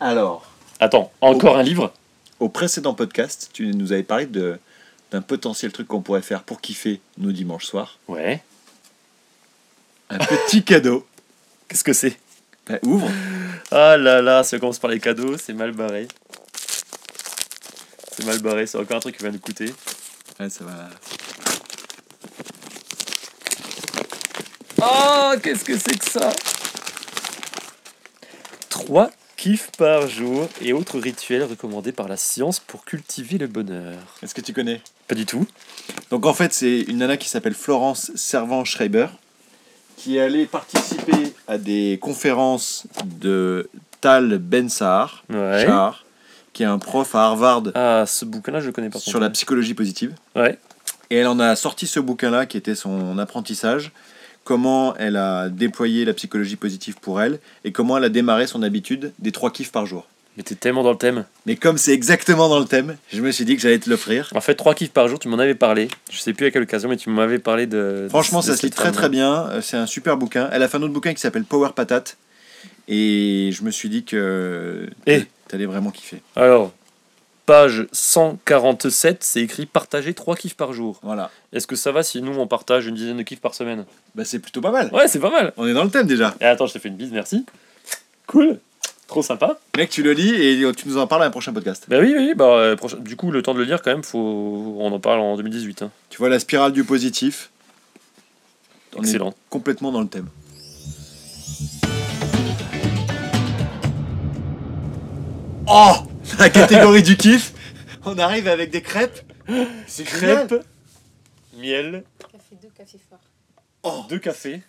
Alors, Attends, encore un livre? au précédent podcast, tu nous avais parlé de d'un potentiel truc qu'on pourrait faire pour kiffer nos dimanches soirs. Ouais. Un petit cadeau. Qu'est-ce que c'est? Bah, ouvre. Ah là là, si on commence par les cadeaux, c'est mal barré. C'est mal barré, c'est encore un truc qui va nous coûter. Ouais, ça va. Oh, qu'est-ce que c'est que ça? 3 kiffs par jour et autres rituels recommandés par la science pour cultiver le bonheur. Est-ce que tu connais? Pas du tout. Donc en fait, c'est une nana qui s'appelle Florence Servan-Schreiber qui est allée participer à des conférences de Tal Ben Sahar, Ouais. Shahar, qui est un prof à Harvard Ah, ce bouquin-là, je le connais pas. sur la psychologie positive. Ouais. Et elle en a sorti ce bouquin-là qui était son apprentissage, comment elle a déployé la psychologie positive pour elle et comment elle a démarré son habitude des trois kiffs par jour. Mais t'es tellement dans le thème. Mais comme c'est exactement dans le thème, je me suis dit que j'allais te l'offrir. En fait, 3 kiffs par jour, tu m'en avais parlé. Je sais plus à quelle occasion, mais tu m'avais parlé de. Franchement, de ça se lit très très bien. Euh, C'est un super bouquin. Elle a fait un autre bouquin qui s'appelle Power Patate. Et je me suis dit que Eh. t'allais vraiment kiffer. Alors, page 147, c'est écrit partager 3 kiffs par jour. Voilà. Est-ce que ça va si nous on partage une dizaine de kiffs par semaine? Bah, c'est plutôt pas mal. Ouais, c'est pas mal. On est dans le thème déjà. Et attends, je te fais une bise, merci. Cool. Trop sympa. Mec, tu le lis et tu nous en parles à un prochain podcast. Bah oui, oui, bah euh, prochain- du coup, le temps de le lire quand même, faut... on en parle en 2018. hein. Tu vois la spirale du positif. On est Excellent. complètement dans le thème. Oh La catégorie du kiff On arrive avec des crêpes. C'est génial. Crêpes, miel, Café 2, café fort. Oh deux cafés.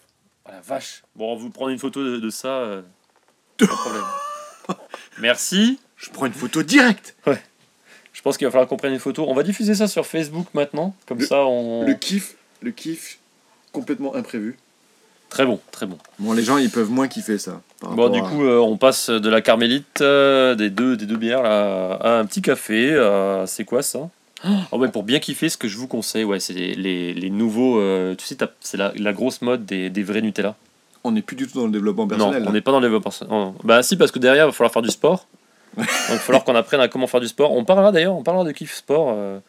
Oh la vache. Bon, vous prenez une photo de, de ça, euh, pas de problème. Merci. Je prends une photo directe. Je pense qu'il va falloir qu'on prenne une photo. On va diffuser ça sur Facebook maintenant. Comme Le- ça, on. Le kiff, le kiff complètement imprévu. Très bon, très bon. Bon, les gens, ils peuvent moins kiffer ça. par Bon, rapport du à- coup, euh, on passe de la carmélite, euh, des, deux, des deux bières, là, à un petit café. euh, c'est quoi ça? Oh ouais, pour bien kiffer, ce que je vous conseille, ouais, c'est les, les, les nouveaux. euh, tu sais, t'as- c'est la, la grosse mode des, des vrais Nutella. On n'est plus du tout dans le développement Non, personnel. on là. n'est pas dans le développement personnel. Non. Bah si, parce que derrière, il va falloir faire du sport. Donc il va falloir qu'on apprenne à comment faire du sport. On parlera d'ailleurs, on parlera de kiff sport euh,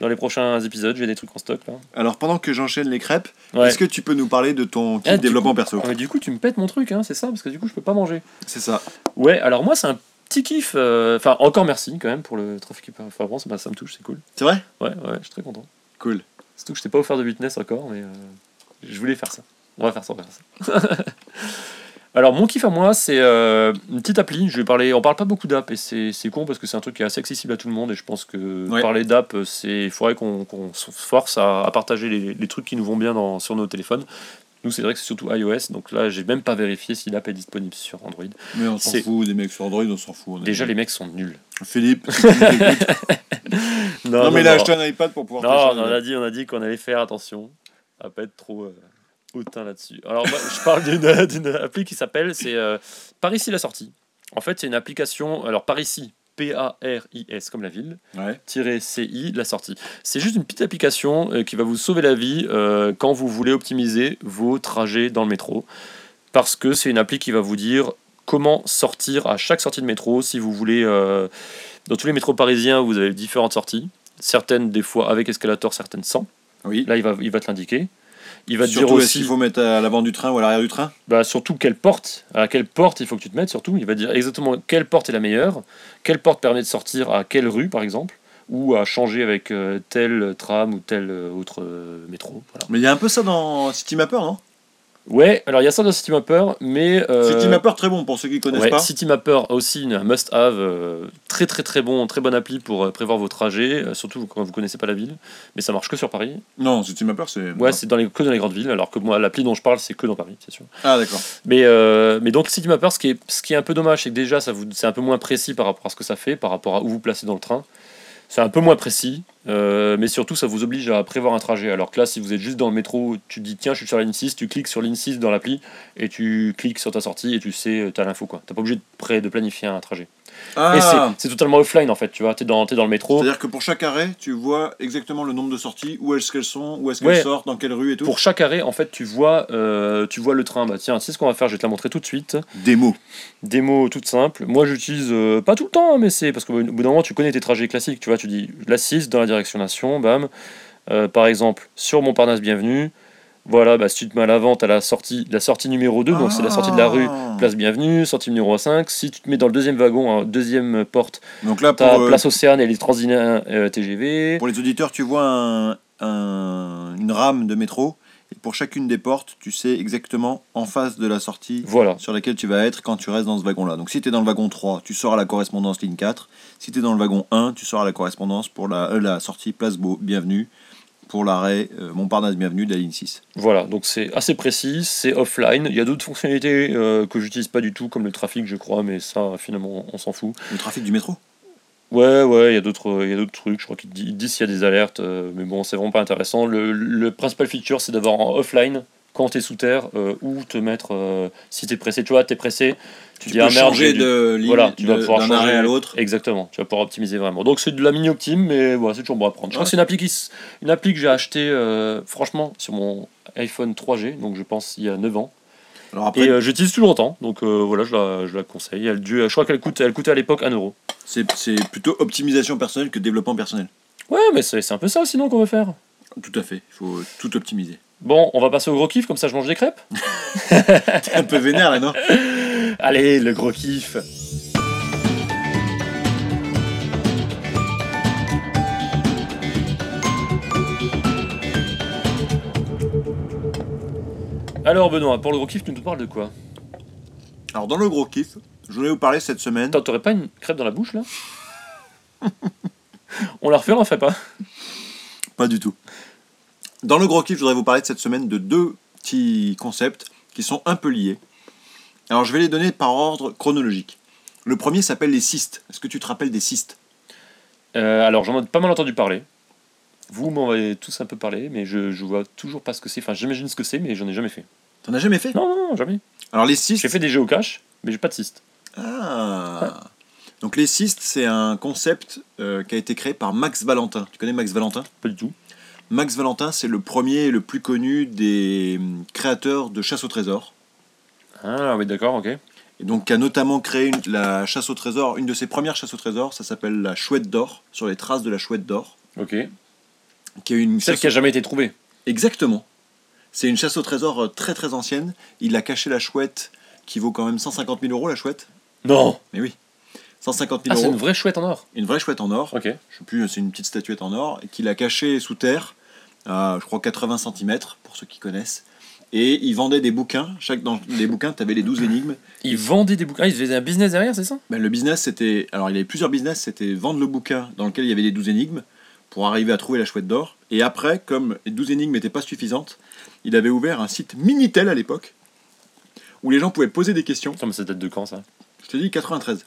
dans les prochains épisodes. J'ai des trucs en stock là. Alors pendant que j'enchaîne les crêpes, Ouais. est-ce que tu peux nous parler de ton kit Ah, développement coup- perso? mais du coup, tu me pètes mon truc, hein, c'est ça, parce que du coup, je peux pas manger. C'est ça. Ouais, alors moi, c'est un petit kiff. euh, Enfin, encore merci quand même pour le trophée qui Enfin, bon, ça, ça me touche, c'est cool. C'est vrai? Ouais, ouais, je suis très content. Cool. Surtout que je t'ai pas offert de witness encore, mais euh, je voulais faire ça. On va faire ça, on va faire ça. Alors, mon kiff à moi, c'est euh, une petite appli. Je vais parler. On parle pas beaucoup d'app et c'est c'est con parce que c'est un truc qui est assez accessible à tout le monde et je pense que Ouais. parler d'app, c'est il faudrait qu'on qu'on se force à, à partager les, les trucs qui nous vont bien dans, sur nos téléphones. Nous, c'est vrai que c'est surtout iOS, donc là, j'ai même pas vérifié si l'app est disponible sur Android. Mais on s'en fout, des mecs sur Android, on s'en fout. on Déjà, les mecs sont nuls. Philippe, si nous écoutes- non, mais là, acheté un iPad pour pouvoir Non, on a dit, on a dit qu'on allait faire attention à pas être trop euh, hautain là-dessus. Alors, moi, je parle d'une appli qui s'appelle c'est euh, Par ici la sortie. En fait, c'est une application. Alors, par ici, P-A-R-I-S comme la ville, Ouais. tiret CI, la sortie. C'est juste une petite application euh, qui va vous sauver la vie euh, quand vous voulez optimiser vos trajets dans le métro. Parce que c'est une appli qui va vous dire comment sortir à chaque sortie de métro. Si vous voulez, euh, dans tous les métros parisiens, vous avez différentes sorties. Certaines, des fois, avec escalator, certaines sans. Oui. Là, il va, il va te l'indiquer. Il va te Surtout, dire aussi qu'il faut mettre à l'avant du train ou à l'arrière du train bah, surtout quelle porte, à quelle porte il faut que tu te mettes surtout. Il va dire exactement quelle porte est la meilleure, quelle porte permet de sortir à quelle rue par exemple, ou à changer avec euh, tel tram ou tel euh, autre euh, métro. Voilà. Mais il y a un peu ça dans City Mapper, non? Ouais, alors il y a ça dans City Mapper, mais euh, City Mapper, très bon pour ceux qui connaissent ouais, pas. City Mapper aussi une un must-have, euh, très très très bon, très bonne appli pour euh, prévoir vos trajets, euh, surtout quand vous connaissez pas la ville, mais ça marche que sur Paris. Non, City Mapper, c'est. Ouais, c'est dans les, que dans les grandes villes, alors que moi l'appli dont je parle c'est que dans Paris, c'est sûr. Ah, d'accord. Mais, mais donc City Mapper, ce qui est, ce qui est un peu dommage, c'est que déjà, ça vous, c'est un peu moins précis par rapport à ce que ça fait, par rapport à où vous placez dans le train. C'est un peu moins précis, euh, mais surtout, ça vous oblige à prévoir un trajet. Alors que là, si vous êtes juste dans le métro, tu dis, tiens, je suis sur la ligne 6, tu cliques sur ligne 6 dans l'appli, et tu cliques sur ta sortie, et tu sais, tu as l'info. Tu n'es pas obligé de, de planifier un trajet. Et Ah c'est, c'est totalement offline, en fait, tu vois. Tu es dans, t'es dans le métro. C'est-à-dire que pour chaque arrêt, tu vois exactement le nombre de sorties, où est-ce qu'elles sont, où est-ce qu'elles Ouais. sortent, dans quelle rue et tout. Pour chaque arrêt, en fait, tu vois, euh, tu vois le train. Bah tiens, c'est ce qu'on va faire, je vais te la montrer tout de suite. Démo. Démo toute simple. Moi, j'utilise euh, pas tout le temps, hein, mais c'est parce qu'au bout d'un moment, tu connais tes trajets classiques. Tu vois, tu dis la 6 dans la direction nation, bam. Euh, par exemple, sur Montparnasse Bienvenue. Voilà, bah, si tu te mets à l'avant, tu as la sortie, la sortie numéro 2, donc c'est la sortie de la rue, Ah. place Bienvenue, sortie numéro 5. Si tu te mets dans le deuxième wagon, en deuxième porte, Donc là, tu pour, as euh, place Océane et les Transilien euh, TGV. pour les auditeurs, tu vois un- un- une rame de métro, et pour chacune des portes, tu sais exactement en face de la sortie Voilà, sur laquelle tu vas être quand tu restes dans ce wagon-là. Donc si tu es dans le wagon 3, tu sors à la correspondance ligne 4. Si tu es dans le wagon 1, tu sors à la correspondance pour la, euh, la sortie Place Beau, bienvenue, pour l'arrêt euh, Montparnasse Bienvenue de la ligne 6. voilà, donc c'est assez précis, c'est offline. Il y a d'autres fonctionnalités euh, que j'utilise pas du tout, comme le trafic, je crois, mais ça, finalement, on s'en fout. Le trafic du métro? Ouais, ouais, il y a d'autres, il y a d'autres trucs. Je crois qu'ils di- ils disent s'il y a des alertes, euh, mais bon, c'est vraiment pas intéressant. Le, le principal feature, c'est d'avoir en offline quand t'es sous terre euh, ou te mettre euh, si t'es pressé. Tu vois, t'es pressé. Tu, Tu dis peux ah merde, changer de ligne voilà, tu vas pouvoir d'un changer arrêt à l'autre. Exactement, tu vas pouvoir optimiser vraiment. Donc c'est de la mini optime, mais voilà, c'est toujours bon à prendre. Je crois que c'est une appli qui, s- une appli que j'ai achetée euh, franchement sur mon iPhone 3G, donc je pense il y a 9 ans. Alors après, Et euh, j'utilise toujours autant, donc voilà, je la, je la conseille. Elle, je crois qu'elle coûte, elle coûtait à l'époque 1 euro. c'est c'est plutôt optimisation personnelle que développement personnel. Ouais, mais c'est c'est un peu ça sinon qu'on veut faire. Tout à fait, il faut tout optimiser. Bon, on va passer au gros kiff, comme ça je mange des crêpes. T'es un peu vénère là, non? Allez, le gros kiff. Alors Benoît, pour le gros kiff, tu nous parles de quoi? Alors dans le gros kiff, je voulais vous parler cette semaine. Attends, t'aurais pas une crêpe dans la bouche là? On la refait, on la fait pas? Pas du tout. Dans le gros kiff, je voudrais vous parler de cette semaine de deux petits concepts qui sont un peu liés. Alors je vais les donner par ordre chronologique. Le premier s'appelle les cystes. Est-ce que tu te rappelles des cystes? Euh, Alors j'en ai pas mal entendu parler. Vous m'en avez tous un peu parlé, mais je, je vois toujours pas ce que c'est. Enfin, j'imagine ce que c'est, mais j'en ai jamais fait. T'en as jamais fait? Non, non, non, jamais. Alors les cystes. J'ai fait des géocaches, mais j'ai pas de cyste. Ah Donc les cystes, c'est un concept euh, qui a été créé par Max Valentin. Tu connais Max Valentin? Pas du tout. Max Valentin, c'est le premier et le plus connu des hum, créateurs de chasse au trésor. Ah oui, d'accord, ok. Et donc qui a notamment créé une- la chasse au trésor, une de ses premières chasses au trésor, ça s'appelle la chouette d'or, sur les traces de la chouette d'or, Ok. qui est une Celle qui a jamais été trouvée. Exactement. C'est une chasse au trésor euh, très très ancienne. Il a caché la chouette qui vaut quand même 150 000 euros la chouette. Non Mais oui. 150 Ah, 000 c'est euros. une vraie chouette en or. Une vraie chouette en or. Ok. Je sais plus, c'est une petite statuette en or qu'il a cachée sous terre je crois, 80 cm pour ceux qui connaissent. Et il vendait des bouquins. Chaque dans les bouquins, tu avais les 12 énigmes. Il vendait des bouquins. Ah, il faisait un business derrière, c'est ça? Ben, le business, c'était. Alors, il avait plusieurs business. C'était vendre le bouquin dans lequel il y avait les 12 énigmes pour arriver à trouver la chouette d'or. Et après, comme les 12 énigmes n'étaient pas suffisantes, il avait ouvert un site Minitel à l'époque où les gens pouvaient poser des questions. Mais ça date de quand ça? Je te dis 93.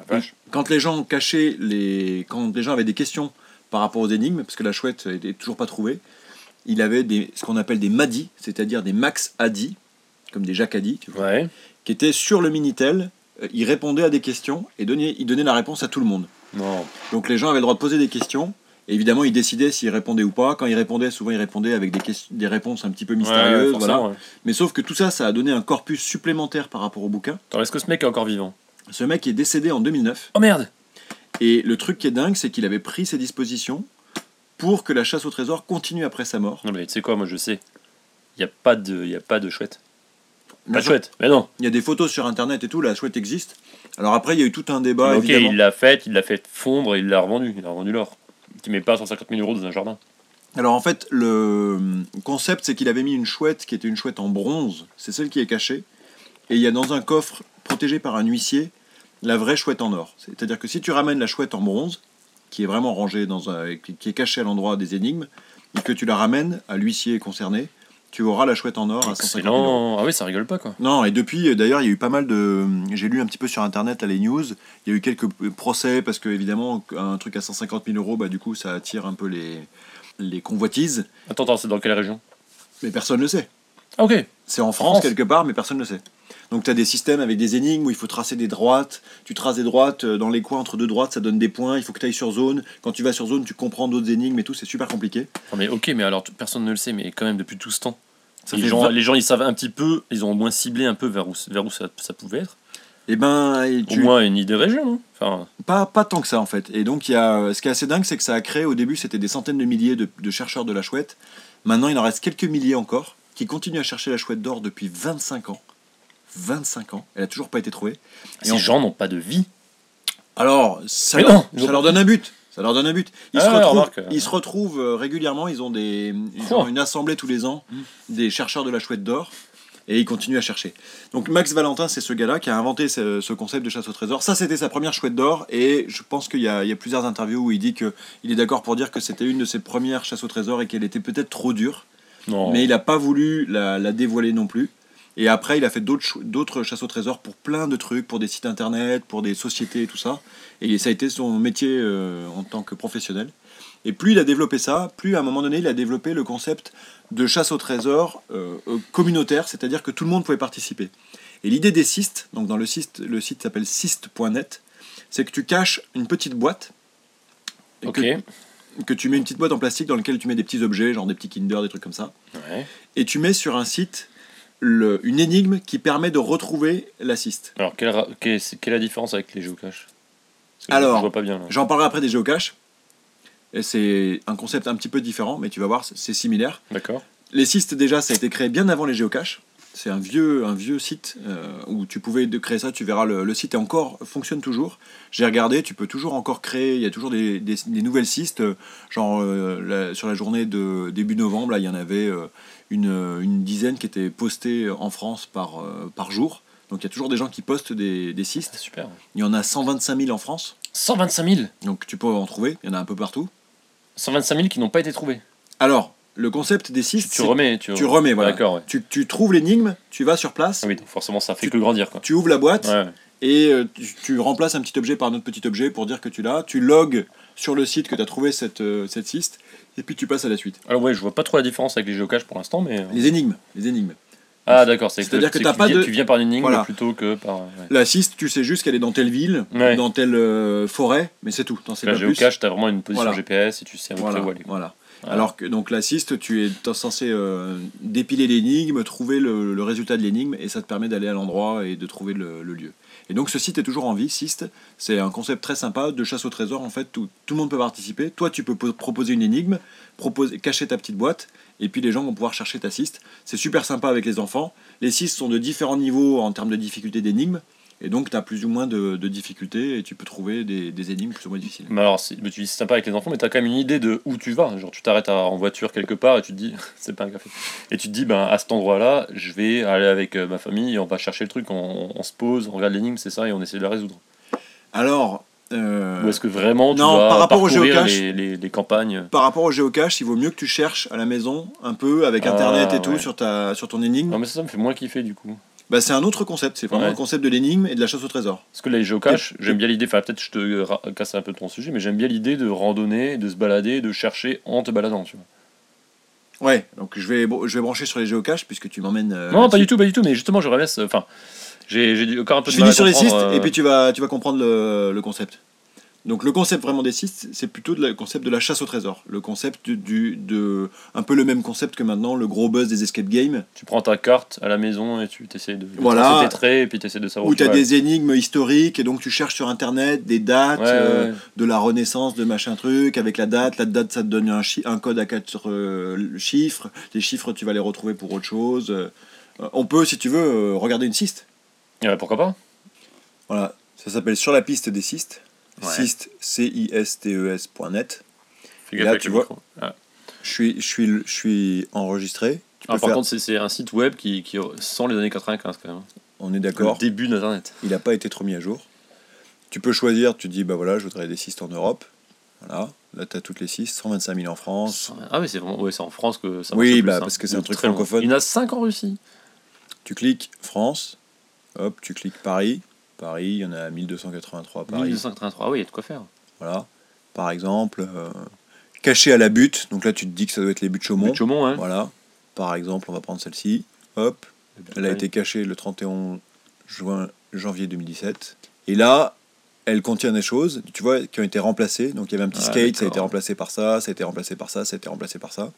La vache. Quand les gens cachaient les. Quand les gens avaient des questions par rapport aux énigmes, parce que la chouette n'était toujours pas trouvée, il avait des, ce qu'on appelle des MADI, c'est-à-dire des Max Adi, comme des Jacques Adi, tu vois, Ouais. qui étaient sur le Minitel. Euh, Il répondait à des questions et donnait, il donnait la réponse à tout le monde. Non. Donc les gens avaient le droit de poser des questions. Et évidemment, ils décidaient s'ils répondaient ou pas. Quand ils répondaient, souvent ils répondaient avec des, ques- des réponses un petit peu mystérieuses. Ouais, voilà. ouais. Mais sauf que tout ça, ça a donné un corpus supplémentaire par rapport au bouquin. Est-ce que ce mec est encore vivant? Ce mec est décédé en 2009. Oh merde Et le truc qui est dingue, c'est qu'il avait pris ses dispositions pour que la chasse au trésor continue après sa mort. Non mais tu sais quoi, moi je sais. Il n'y a pas de, y a pas de chouette. Pas de chouette. Mais non. Il y a des photos sur internet et tout, la chouette existe. Alors après, il y a eu tout un débat, Mais ok, évidemment. il l'a fait, il l'a fait fondre et il l'a revendu. Il a revendu l'or. Tu mets pas 150 000 euros dans un jardin. Alors en fait, le concept, c'est qu'il avait mis une chouette qui était une chouette en bronze. C'est celle qui est cachée. Et il y a dans un coffre protégé par un huissier la vraie chouette en or. C'est-à-dire que si tu ramènes la chouette en bronze, qui est vraiment rangée dans un, qui est cachée à l'endroit des énigmes, et que tu la ramènes à l'huissier concerné, tu auras la chouette en or à 150 000 euros. Ah oui, ça rigole pas quoi. Non, et depuis, euh, d'ailleurs, il y a eu pas mal de. J'ai lu un petit peu sur internet là, les news. Il y a eu quelques euh, procès parce que, évidemment, un truc à 150 000 euros, bah, du coup, ça attire un peu les, les convoitises. Attends, attends, c'est dans quelle région? Mais personne ne le sait. Ah ok. C'est en France, France. quelque part, mais personne ne le sait. Donc, tu as des systèmes avec des énigmes où il faut tracer des droites. Tu traces des droites euh, dans les coins entre deux droites, ça donne des points. Il faut que tu ailles sur zone. Quand tu vas sur zone, tu comprends d'autres énigmes et tout. C'est super compliqué. Non, mais ok, mais alors personne ne le sait, mais quand même depuis tout ce temps. Ça les, gens, vingt- les gens, ils savent un petit peu, ils ont au moins ciblé un peu vers où, vers où ça, ça pouvait être. Et ben, et Au tu- moins une idée région, Enfin, Pas, pas tant que ça en fait. Et donc y a, ce qui est assez dingue, c'est que ça a créé au début, c'était des centaines de milliers de, de chercheurs de la chouette. Maintenant, il en reste quelques milliers encore qui continuent à chercher la chouette d'or depuis 25 ans. 25 ans. Elle a toujours pas été trouvée. Et ces en- gens n'ont pas de vie. Alors, ça, leur, non, ils ça ont- leur donne un but. Ça leur donne un but. Ils, Ah se, ouais, retrouvent, remarque, euh. se retrouvent euh, régulièrement. Ils ont des, ils ont Oh. une assemblée tous les ans Mm. des chercheurs de la chouette d'or. Et ils continuent à chercher. Donc Max Valentin, c'est ce gars-là qui a inventé ce, ce concept de chasse au trésor. Ça, c'était sa première chouette d'or. Et je pense qu'il y, a il y a plusieurs interviews où il dit qu'il est d'accord pour dire que c'était une de ses premières chasses au trésor et qu'elle était peut-être trop dure. Non. Mais il n'a pas voulu la, la dévoiler non plus. Et après, il a fait d'autres chasses au trésor pour plein de trucs, pour des sites internet, pour des sociétés et tout ça. Et ça a été son métier euh, en tant que professionnel. Et plus il a développé ça, plus à un moment donné, il a développé le concept de chasse au trésor euh, euh, communautaire, c'est-à-dire que tout le monde pouvait participer. Et l'idée des cystes, donc dans le site, le site s'appelle cyste.net, c'est que tu caches une petite boîte. et Ok. Que, que tu mets une petite boîte en plastique dans laquelle tu mets des petits objets, genre des petits Kinder, des trucs comme ça Ouais. et tu mets sur un site le- une énigme qui permet de retrouver la cyste. Alors, quelle, quelle, est la différence avec les géocaches Alors. J'en parlerai après des géocaches. C'est un concept un petit peu différent, mais tu vas voir, c'est- c'est similaire. D'accord. Les cystes, déjà, ça a été créé bien avant les géocaches. C'est un vieux, un vieux site euh, où tu pouvais de créer ça. Tu verras, le, le site est encore, fonctionne toujours. J'ai regardé, tu peux toujours encore créer. Il y a toujours des, des- des nouvelles cystes. euh, Genre, euh, la- sur la journée de début novembre, là, il y en avait euh, une, une dizaine qui étaient postées en France par, par jour. Donc, il y a toujours des gens qui postent des, des C'est cystes. super. Il y en a 125 000 en France. 125 000 Donc, tu peux en trouver. Il y en a un peu partout. 125 000 qui n'ont pas été trouvés. Alors, le concept des Tu, cystes, tu c'est- remets. Tu, tu remets, voilà. D'accord, ouais. tu, tu trouves l'énigme, tu vas sur place, Ah oui, donc forcément, ça fait Tu- que grandir, quoi. tu ouvres la boîte, Ouais. et euh, tu, remplaces un petit objet par un autre petit objet pour dire que tu l'as. Tu logs sur le site que tu as trouvé cette, euh, cette cyste, et puis tu passes à la suite. Alors, ouais, je vois pas trop la différence avec les géocaches pour l'instant, mais. euh, Les énigmes, les énigmes. Ah d'accord, c'est C'est-à-dire que c'est t'as tu pas viens- de- Tu viens par une énigme Voilà. plutôt que par. ouais. L'assist, tu sais juste qu'elle est dans telle ville, Ouais. dans telle euh, forêt, mais c'est tout. T'en sais La pas plus. géocache, t'as vraiment une position Voilà. GPS et tu sais à peu Voilà, près où aller. voilà. Alors que donc l'assist, tu es censé euh, dépiler l'énigme, trouver le, résultat de l'énigme, et ça te permet d'aller à l'endroit et de trouver le, lieu. Et donc ce site est toujours en vie, Sist. C'est un concept très sympa de chasse au trésor en fait, où tout le monde peut participer. Toi, tu peux po- proposer une énigme, proposer, cacher ta petite boîte, et puis les gens vont pouvoir chercher ta Sist. C'est super sympa avec les enfants. Les Sist sont de différents niveaux en termes de difficulté d'énigmes, et donc tu as plus ou moins de, de difficultés, et tu peux trouver des, des énigmes plus ou moins difficiles. Mais alors, mais tu dis c'est sympa avec les enfants, mais t'as quand même une idée de où tu vas. Genre, tu t'arrêtes en voiture quelque part et tu te dis, c'est pas un café. Et tu te dis, ben à cet endroit-là, je vais aller avec euh, ma famille, et on va chercher le truc, on, on se pose, on regarde l'énigme, c'est ça, et on essaie de la résoudre. Alors, euh, Ou est-ce que vraiment tu non, vas par rapport au géocache- les, les, les campagnes Par rapport au géocache, il vaut mieux que tu cherches à la maison un peu avec Ah, internet et tout ouais. sur, ta, sur ton énigme. Non, mais ça, ça me fait moins kiffer du coup. Bah, c'est un autre concept, c'est vraiment Ouais. le concept de l'énigme et de la chasse au trésor. Parce que les géocaches, j'aime bien l'idée, enfin peut-être je te casse un peu ton sujet, mais j'aime bien l'idée de randonner, de se balader, de chercher en te baladant, tu vois. Ouais, donc je vais, je vais brancher sur les géocaches puisque tu m'emmènes. euh, non, pas du tout, pas du tout, mais justement, je laisse. Enfin, j'ai encore un peu Je de finis sur les euh, et puis tu vas, tu vas comprendre le, le concept. Donc le concept vraiment des cystes, c'est plutôt le concept de la chasse au trésor. Le concept du, de un peu le même concept que maintenant le gros buzz des escape games Tu prends ta carte à la maison et tu t'essayes de, de Voilà. tes traits et puis tu essaies de savoir où tu as vas. des énigmes historiques et donc tu cherches sur internet des dates Ouais, euh, ouais. de la Renaissance, de machin truc, avec la date. La date, ça te donne un, chi- un code à quatre euh, chiffres. Les chiffres, tu vas les retrouver pour autre chose. Euh, on peut, si tu veux, regarder une cyste. Ouais, pourquoi pas Voilà, ça s'appelle Sur la piste des cystes. Ouais. Cyste, C-I-S-T-E-S.net. Là, tu vois. Ah. Je suis, je, suis, je suis enregistré. Tu Ah, par faire- contre, c'est- un site web qui, qui sent les années 95 quand même. on est Le d'accord. début d'Internet. Il n'a pas été trop mis à jour. Tu peux choisir, tu dis, bah voilà, je voudrais des cystes en Europe. Voilà, là tu as toutes les cystes, 125 000 en France. Ah oui, c'est vraiment ouais, c'est en France que ça Oui, marche le bah, plus, parce hein. que c'est un truc francophone. Il y en a 5 en Russie. Tu cliques France, hop, tu cliques Paris. Paris, il y en a 1283 à Paris. 1283, oui, il y a de quoi faire. Voilà. Par exemple, euh, caché à la butte. Donc là, tu te dis que ça doit être les buttes Chaumont. Le Chaumont, hein. Voilà. Par exemple, on va prendre celle-ci. Hop, elle a été cachée le 31 juin, janvier 2017. Et là, elle contient des choses, tu vois, qui ont été remplacées. Donc il y avait un petit Ah, skate, ça a été remplacé par ça, ça a été remplacé par ça, ça a été remplacé par ça.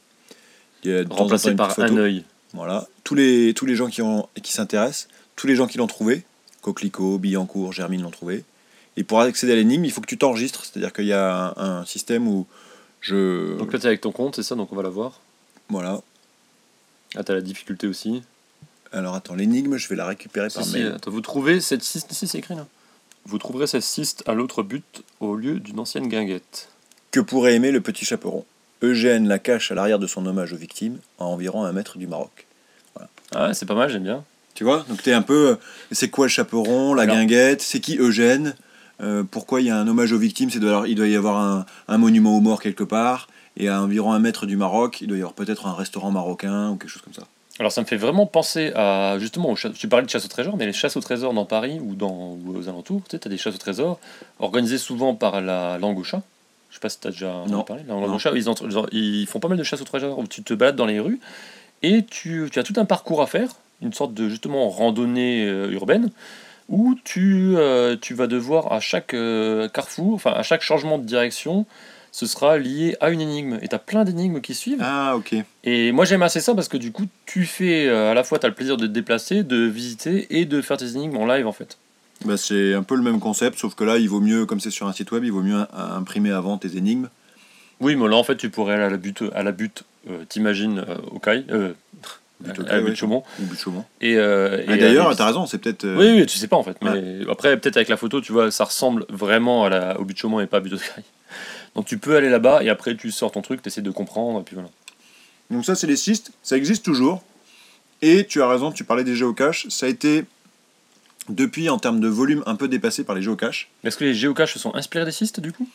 Il y a remplacé par photo. un œil. Voilà. Tous les, tous les gens qui, ont, qui s'intéressent, tous les gens qui l'ont trouvé, Coquelicot, Billancourt, Germine l'ont trouvé. Et pour accéder à l'énigme, il faut que tu t'enregistres. C'est-à-dire qu'il y a un, un système où je. Donc là, t'es avec ton compte, c'est ça, donc on va la voir. voilà. Ah, t'as la difficulté aussi. Alors attends, l'énigme, je vais la récupérer Si, par si, mail. attends, vous trouvez cette cyste, si c'est écrit là. Vous trouverez cette cyste à l'autre but au lieu d'une ancienne guinguette. Que pourrait aimer le petit chaperon? Eugène la cache à l'arrière de son hommage aux victimes, à environ un mètre du Maroc. Ah, c'est pas mal, j'aime bien. Tu vois Donc t'es un peu. euh, C'est quoi le chaperon, la Alors. guinguette C'est qui Eugène Euh, Pourquoi il y a un hommage aux victimes C'est Il doit y avoir un, un monument aux morts quelque part. Et à environ un mètre du Maroc, il doit y avoir peut-être un restaurant marocain ou quelque chose comme ça. Alors ça me fait vraiment penser à justement tu parlais de chasse au trésor mais les chasses au trésor dans Paris ou dans ou aux alentours tu sais t'as des chasses au trésor organisées souvent par la langue au chat je sais pas si t'as déjà entendu Non. parler la langue Non. au chat ils, entre- font pas mal de chasses au trésor où tu te balades dans les rues et tu, tu as tout un parcours à faire une sorte de justement randonnée euh, urbaine où tu, euh, tu vas devoir à chaque euh, carrefour enfin à chaque changement de direction ce sera lié à une énigme et tu as plein d'énigmes qui suivent Ah, ok. et moi j'aime assez ça parce que du coup tu fais à la fois tu as le plaisir de te déplacer, de visiter et de faire tes énigmes en live en fait. Bah, c'est un peu le même concept, sauf que là, il vaut mieux, comme c'est sur un site web, il vaut mieux im- imprimer avant tes énigmes. Oui mais là en fait tu pourrais aller à la butte, à la butte euh, t'imagines euh, au euh, Butte à but Chaumont. Et, euh, Ah, D'ailleurs, aller- t'as raison, c'est peut-être. euh, Oui, oui, tu sais pas en fait. Mais après, peut-être avec la photo, tu vois, ça ressemble vraiment à la, au but Chaumont et pas à but de Kai. Donc tu peux aller là-bas et après tu sors ton truc, tu essaies de comprendre et puis voilà. Donc ça, c'est les cystes, ça existe toujours. Et tu as raison, tu parlais des géocaches, ça a été, depuis en termes de volume, un peu dépassé par les géocaches. Est-ce que les géocaches se sont inspirés des cystes du coup?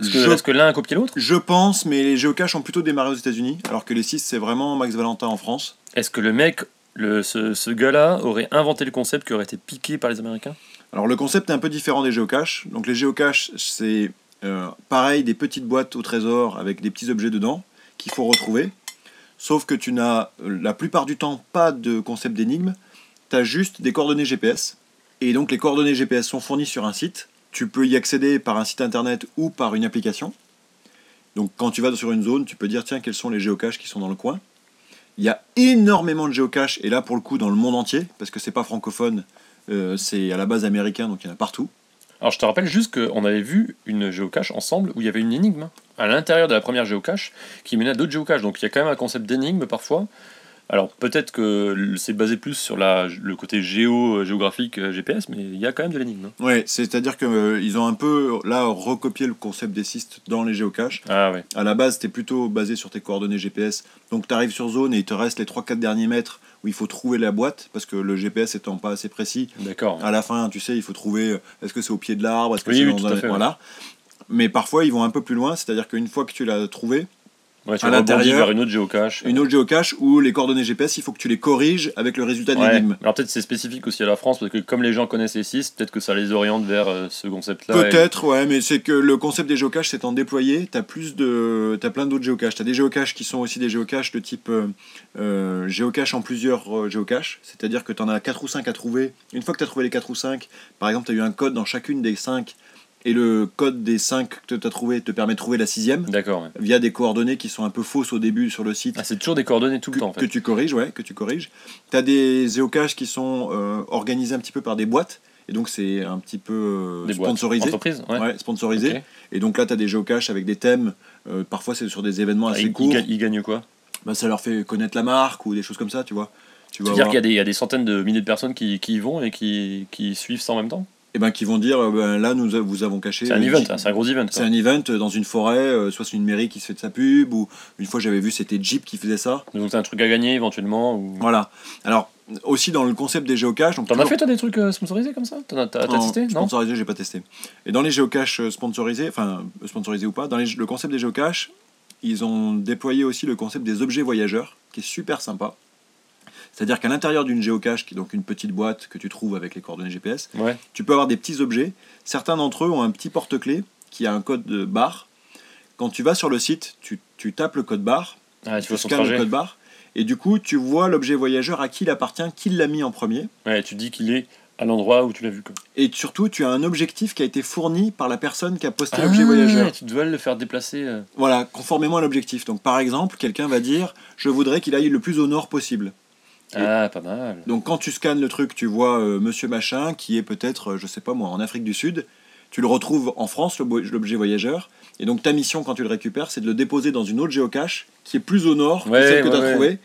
Est-ce que, Je- que l'un a copié l'autre? Je pense, mais les géocaches ont plutôt démarré aux États-Unis, alors que les cystes, c'est vraiment Max Valentin en France. Est-ce que le mec, le, ce, ce gars-là, aurait inventé le concept qui aurait été piqué par les Américains? Alors le concept est un peu différent des géocaches. Donc les géocaches, c'est euh, pareil, des petites boîtes au trésor avec des petits objets dedans qu'il faut retrouver. sauf que tu n'as euh, la plupart du temps pas de concept d'énigme, tu as juste des coordonnées GPS. Et donc les coordonnées GPS sont fournies sur un site. Tu peux y accéder par un site internet ou par une application. Donc quand tu vas sur une zone, tu peux dire tiens quels sont les géocaches qui sont dans le coin. Il y a énormément de géocaches, et là pour le coup dans le monde entier, parce que c'est pas francophone, euh, c'est à la base américain, donc il y en a partout. Alors je te rappelle juste qu'on avait vu une géocache ensemble où il y avait une énigme à l'intérieur de la première géocache qui menait à d'autres géocaches. Donc il y a quand même un concept d'énigme parfois. Alors peut-être que c'est basé plus sur la, le côté géo, géographique euh, GPS, mais il y a quand même de l'énigme. hein. Ouais, c'est-à-dire qu'ils ont un peu là recopié le concept des cystes dans les géocaches. Ah ouais. À la base, c'était plutôt basé sur tes coordonnées GPS. Donc tu arrives sur zone et il te reste les 3-4 derniers mètres où il faut trouver la boîte, parce que le GPS étant pas assez précis, D'accord. à la fin, tu sais, il faut trouver euh, est-ce que c'est au pied de l'arbre, est-ce que Oui, c'est oui, dans un... fait, ouais. Voilà. Mais parfois, ils vont un peu plus loin, c'est-à-dire qu'une fois que tu l'as trouvé, Ouais, tu à l'intérieur, vers une autre géocache. une autre géocache où les coordonnées GPS, il faut que tu les corriges avec le résultat de Ouais. l'énigme. Alors peut-être c'est spécifique aussi à la France, parce que comme les gens connaissent les 6, peut-être que ça les oriente vers euh, ce concept-là. et- Peut-être, ouais, mais c'est que le concept des géocaches s'étant déployé, t'as plus de, t'as plein d'autres géocaches. T'as des géocaches qui sont aussi des géocaches de type euh, euh, géocache en plusieurs euh, géocaches, c'est-à-dire que t'en as 4 ou 5 à trouver. Une fois que t'as trouvé les 4 ou 5, par exemple, t'as eu un code dans chacune des 5, et le code des 5 que t'as trouvé te permet de trouver la sixième, D'accord. ouais. via des coordonnées qui sont un peu fausses au début sur le site. Ah, c'est toujours des coordonnées tout le que, temps en que fait. tu corriges, ouais, que tu corriges. Tu as des géocaches qui sont euh, organisés un petit peu par des boîtes, et donc c'est un petit peu euh, Des boîtes. sponsorisé. Entreprises Ouais. Ouais, sponsorisé. Et donc là, tu as des géocaches avec des thèmes. euh, parfois, c'est sur des événements Ah, assez ils, courts. ils gagnent quoi? Bah, ça leur fait connaître la marque ou des choses comme ça, tu vois. Tu C'est-à-dire avoir- qu'il y, a des- il y a des centaines de milliers de personnes qui, qui y vont et qui, qui suivent ça en même temps? Eh ben, qui vont dire euh, ben, là, nous a- vous avons caché. C'est un euh, event, hein, c'est un gros event. C'est un event dans une forêt, euh, soit c'est une mairie qui se fait de sa pub, ou une fois j'avais vu c'était Jeep qui faisait ça. Donc c'est un truc à gagner éventuellement. Ou... Voilà. Alors, aussi dans le concept des géocaches. T'en as fait toi des trucs euh, sponsorisés comme ça? T'en as, t'as, testé? Non? Sponsorisé, j'ai pas testé. Et dans les géocaches euh, sponsorisés, enfin euh, sponsorisés ou pas, dans les- le concept des géocaches, ils ont déployé aussi le concept des objets voyageurs, qui est super sympa. C'est-à-dire qu'à l'intérieur d'une géocache, qui est donc une petite boîte que tu trouves avec les coordonnées GPS, Ouais. tu peux avoir des petits objets. Certains d'entre eux ont un petit porte-clés qui a un code de barre. Quand tu vas sur le site, tu, tu tapes le code barre, Ah, tu scannes le code barre, et du coup, tu vois l'objet voyageur à qui il appartient, qui l'a mis en premier. Ouais, tu dis qu'il est à l'endroit où tu l'as vu. Quoi. Et surtout, tu as un objectif qui a été fourni par la personne qui a posté Ah, l'objet voyageur. tu dois le faire déplacer. euh. Voilà, conformément à l'objectif. Donc, par exemple, quelqu'un va dire Je voudrais qu'il aille le plus au nord possible. Ah, pas mal. Donc, quand tu scannes le truc, tu vois euh, monsieur machin qui est peut-être, euh, je sais pas moi, en Afrique du Sud. Tu le retrouves en France, l'objet voyageur. Et donc, ta mission, quand tu le récupères, c'est de le déposer dans une autre géocache qui est plus au nord Ouais, que celle que ouais, tu as ouais. trouvée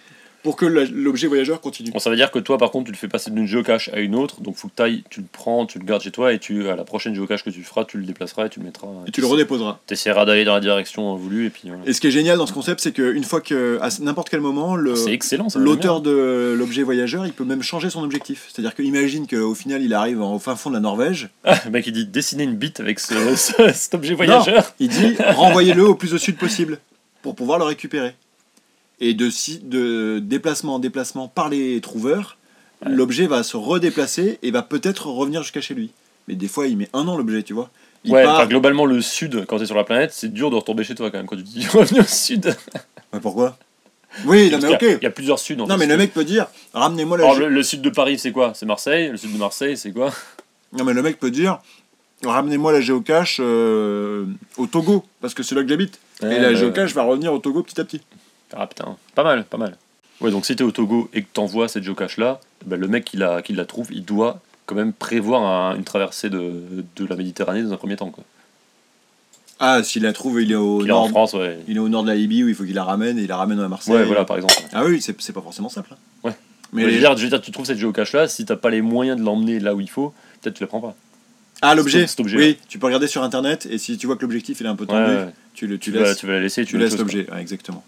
pour que l'objet voyageur continue. Bon, ça veut dire que toi, par contre, tu le fais passer d'une géocache à une autre, donc faut que tu le prends, tu le gardes chez toi, et tu, à la prochaine géocache que tu feras, tu le déplaceras et tu le mettras. Et tu le redéposeras. T'essaieras d'aller dans la direction voulue, et puis voilà. Et ce qui est génial dans ce concept, c'est qu'une fois que, à n'importe quel moment. L'auteur de l'objet voyageur, il peut même changer son objectif. C'est-à-dire que imagine qu'au final, il arrive au fin fond de la Norvège. Ah, le mec, il dit dessiner une bite avec ce, ce- cet objet voyageur. Il dit renvoyez-le au plus au sud possible pour pouvoir le récupérer. Et de, de déplacement en déplacement par les trouveurs, Ouais. l'objet va se redéplacer et va peut-être revenir jusqu'à chez lui. Mais des fois, il met un an l'objet, tu vois. Il ouais, part- enfin, globalement, le sud, quand t'es sur la planète, c'est dur de retomber chez toi quand même. Quand tu dis revenir au sud. Mais pourquoi? Oui, non, mais ok. Il y, a plusieurs suds. en Non, fait. mais le mec peut dire ramenez-moi la. Alors, le, le sud de Paris, c'est quoi? C'est Marseille. Le sud de Marseille, c'est quoi? Non, mais le mec peut dire ramenez-moi la géocache euh, au Togo, parce que c'est là que j'habite. et la bah, géocache va revenir au Togo petit à petit. Ah putain, pas mal, pas mal. Ouais, donc si t'es au Togo et que t'envoies cette géocache là, ben, le mec qui la, qui la trouve, il doit quand même prévoir un- une traversée de, de la Méditerranée dans un premier temps. Quoi. Ah, s'il la trouve, il est au Qu'il est en nord. France, ouais. Il est au nord de la Libye où il faut qu'il la ramène et il la ramène à Marseille. Ouais, voilà, par exemple. Ah oui, c'est c'est pas forcément simple. hein. Ouais. Mais je, les- veux dire, je veux dire, tu trouves cette géocache là, si t'as pas les moyens de l'emmener là où il faut, peut-être tu la prends pas. Ah, l'objet objet, Oui, tu peux regarder sur internet et si tu vois que l'objectif il est un peu Ouais, tendu, ouais. tu, le, tu, Tu, vas, laisses, tu vas la laisser tu, tu la laisses l'objet. Ouais, exactement.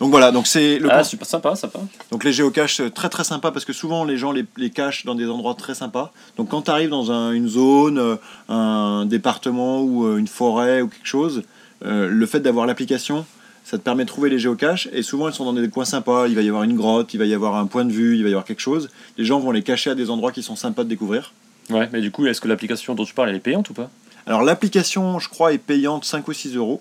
Donc voilà, donc c'est le. Ah, super sympa, sympa. donc les géocaches euh, très très sympa parce que souvent les gens les, les cachent dans des endroits très sympas. Donc quand tu arrives dans un- une zone, euh, un département ou euh, une forêt ou quelque chose, euh, le fait d'avoir l'application, ça te permet de trouver les géocaches et souvent elles sont dans des coins sympas. Il va y avoir une grotte, il va y avoir un point de vue, il va y avoir quelque chose. Les gens vont les cacher à des endroits qui sont sympas de découvrir. Ouais, mais du coup, est-ce que l'application dont tu parles, elle est payante ou pas? Alors l'application, je crois, est payante 5 ou 6 euros.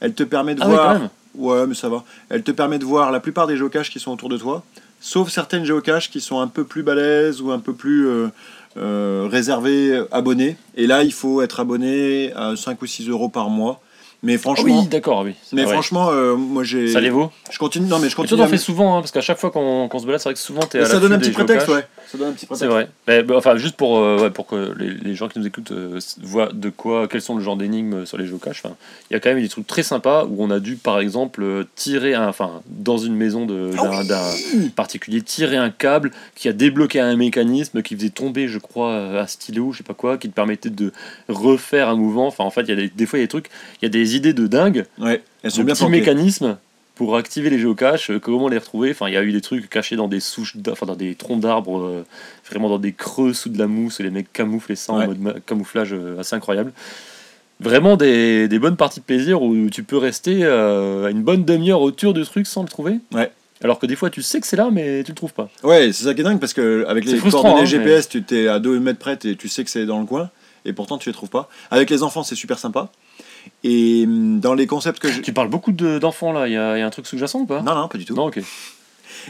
Elle te permet de Ah oui, voir quand même. Ouais, mais ça va. Elle te permet de voir la plupart des géocaches qui sont autour de toi, sauf certaines géocaches qui sont un peu plus balèzes ou un peu plus euh, euh, réservées abonnés. Et là, il faut être abonné à 5 ou 6 euros par mois. Mais Ah franchement, oui, d'accord, oui. c'est mais vrai. franchement euh, moi j'ai. ça les vaut. Je continue. Non, mais je Et toi, continue. t'en fais souvent, hein, parce qu'à chaque fois qu'on qu'on se balade, c'est vrai que souvent t'es à ça donne un petit prétexte, ouais. Ça donne un petit prétexte. C'est vrai. Mais, bah, enfin, juste pour, euh, ouais, pour que les, les gens qui nous écoutent euh, voient de quoi, quels sont le genre d'énigmes sur les géocaches. Enfin, il y a quand même des trucs très sympas où on a dû, par exemple, euh, tirer un, enfin, dans une maison d'un particulier, tirer un câble qui a débloqué un mécanisme qui faisait tomber, je crois, euh, un stylo, je sais pas quoi, qui te permettait de refaire un mouvement. Enfin, en fait, il y a des, des fois, il y a des trucs, il y a des idées de dingue, Ouais, elles sont de bien petits mécanismes pour activer les géocaches, euh, comment les retrouver. Enfin, il y a eu des trucs cachés dans des souches, enfin dans des troncs d'arbres, euh, vraiment dans des creux sous de la mousse, et les mecs camouflent ça Ouais. en mode ma- camouflage euh, assez incroyable. Vraiment des, des bonnes parties de plaisir où tu peux rester euh, une bonne demi-heure autour du truc sans le trouver. Ouais. Alors que des fois tu sais que c'est là mais tu le trouves pas. Ouais, c'est ça qui est dingue parce que avec C'est les frustrant, coordonnées hein, GPS, tu t'es à 2 mètres près et tu sais que c'est dans le coin et pourtant tu les trouves pas. Avec les enfants, c'est super sympa. Et hum, dans les concepts que je... Tu parles beaucoup de- d'enfants là, il y, y a un truc sous-jacent ou pas? Non, non, pas du tout. Non, ok.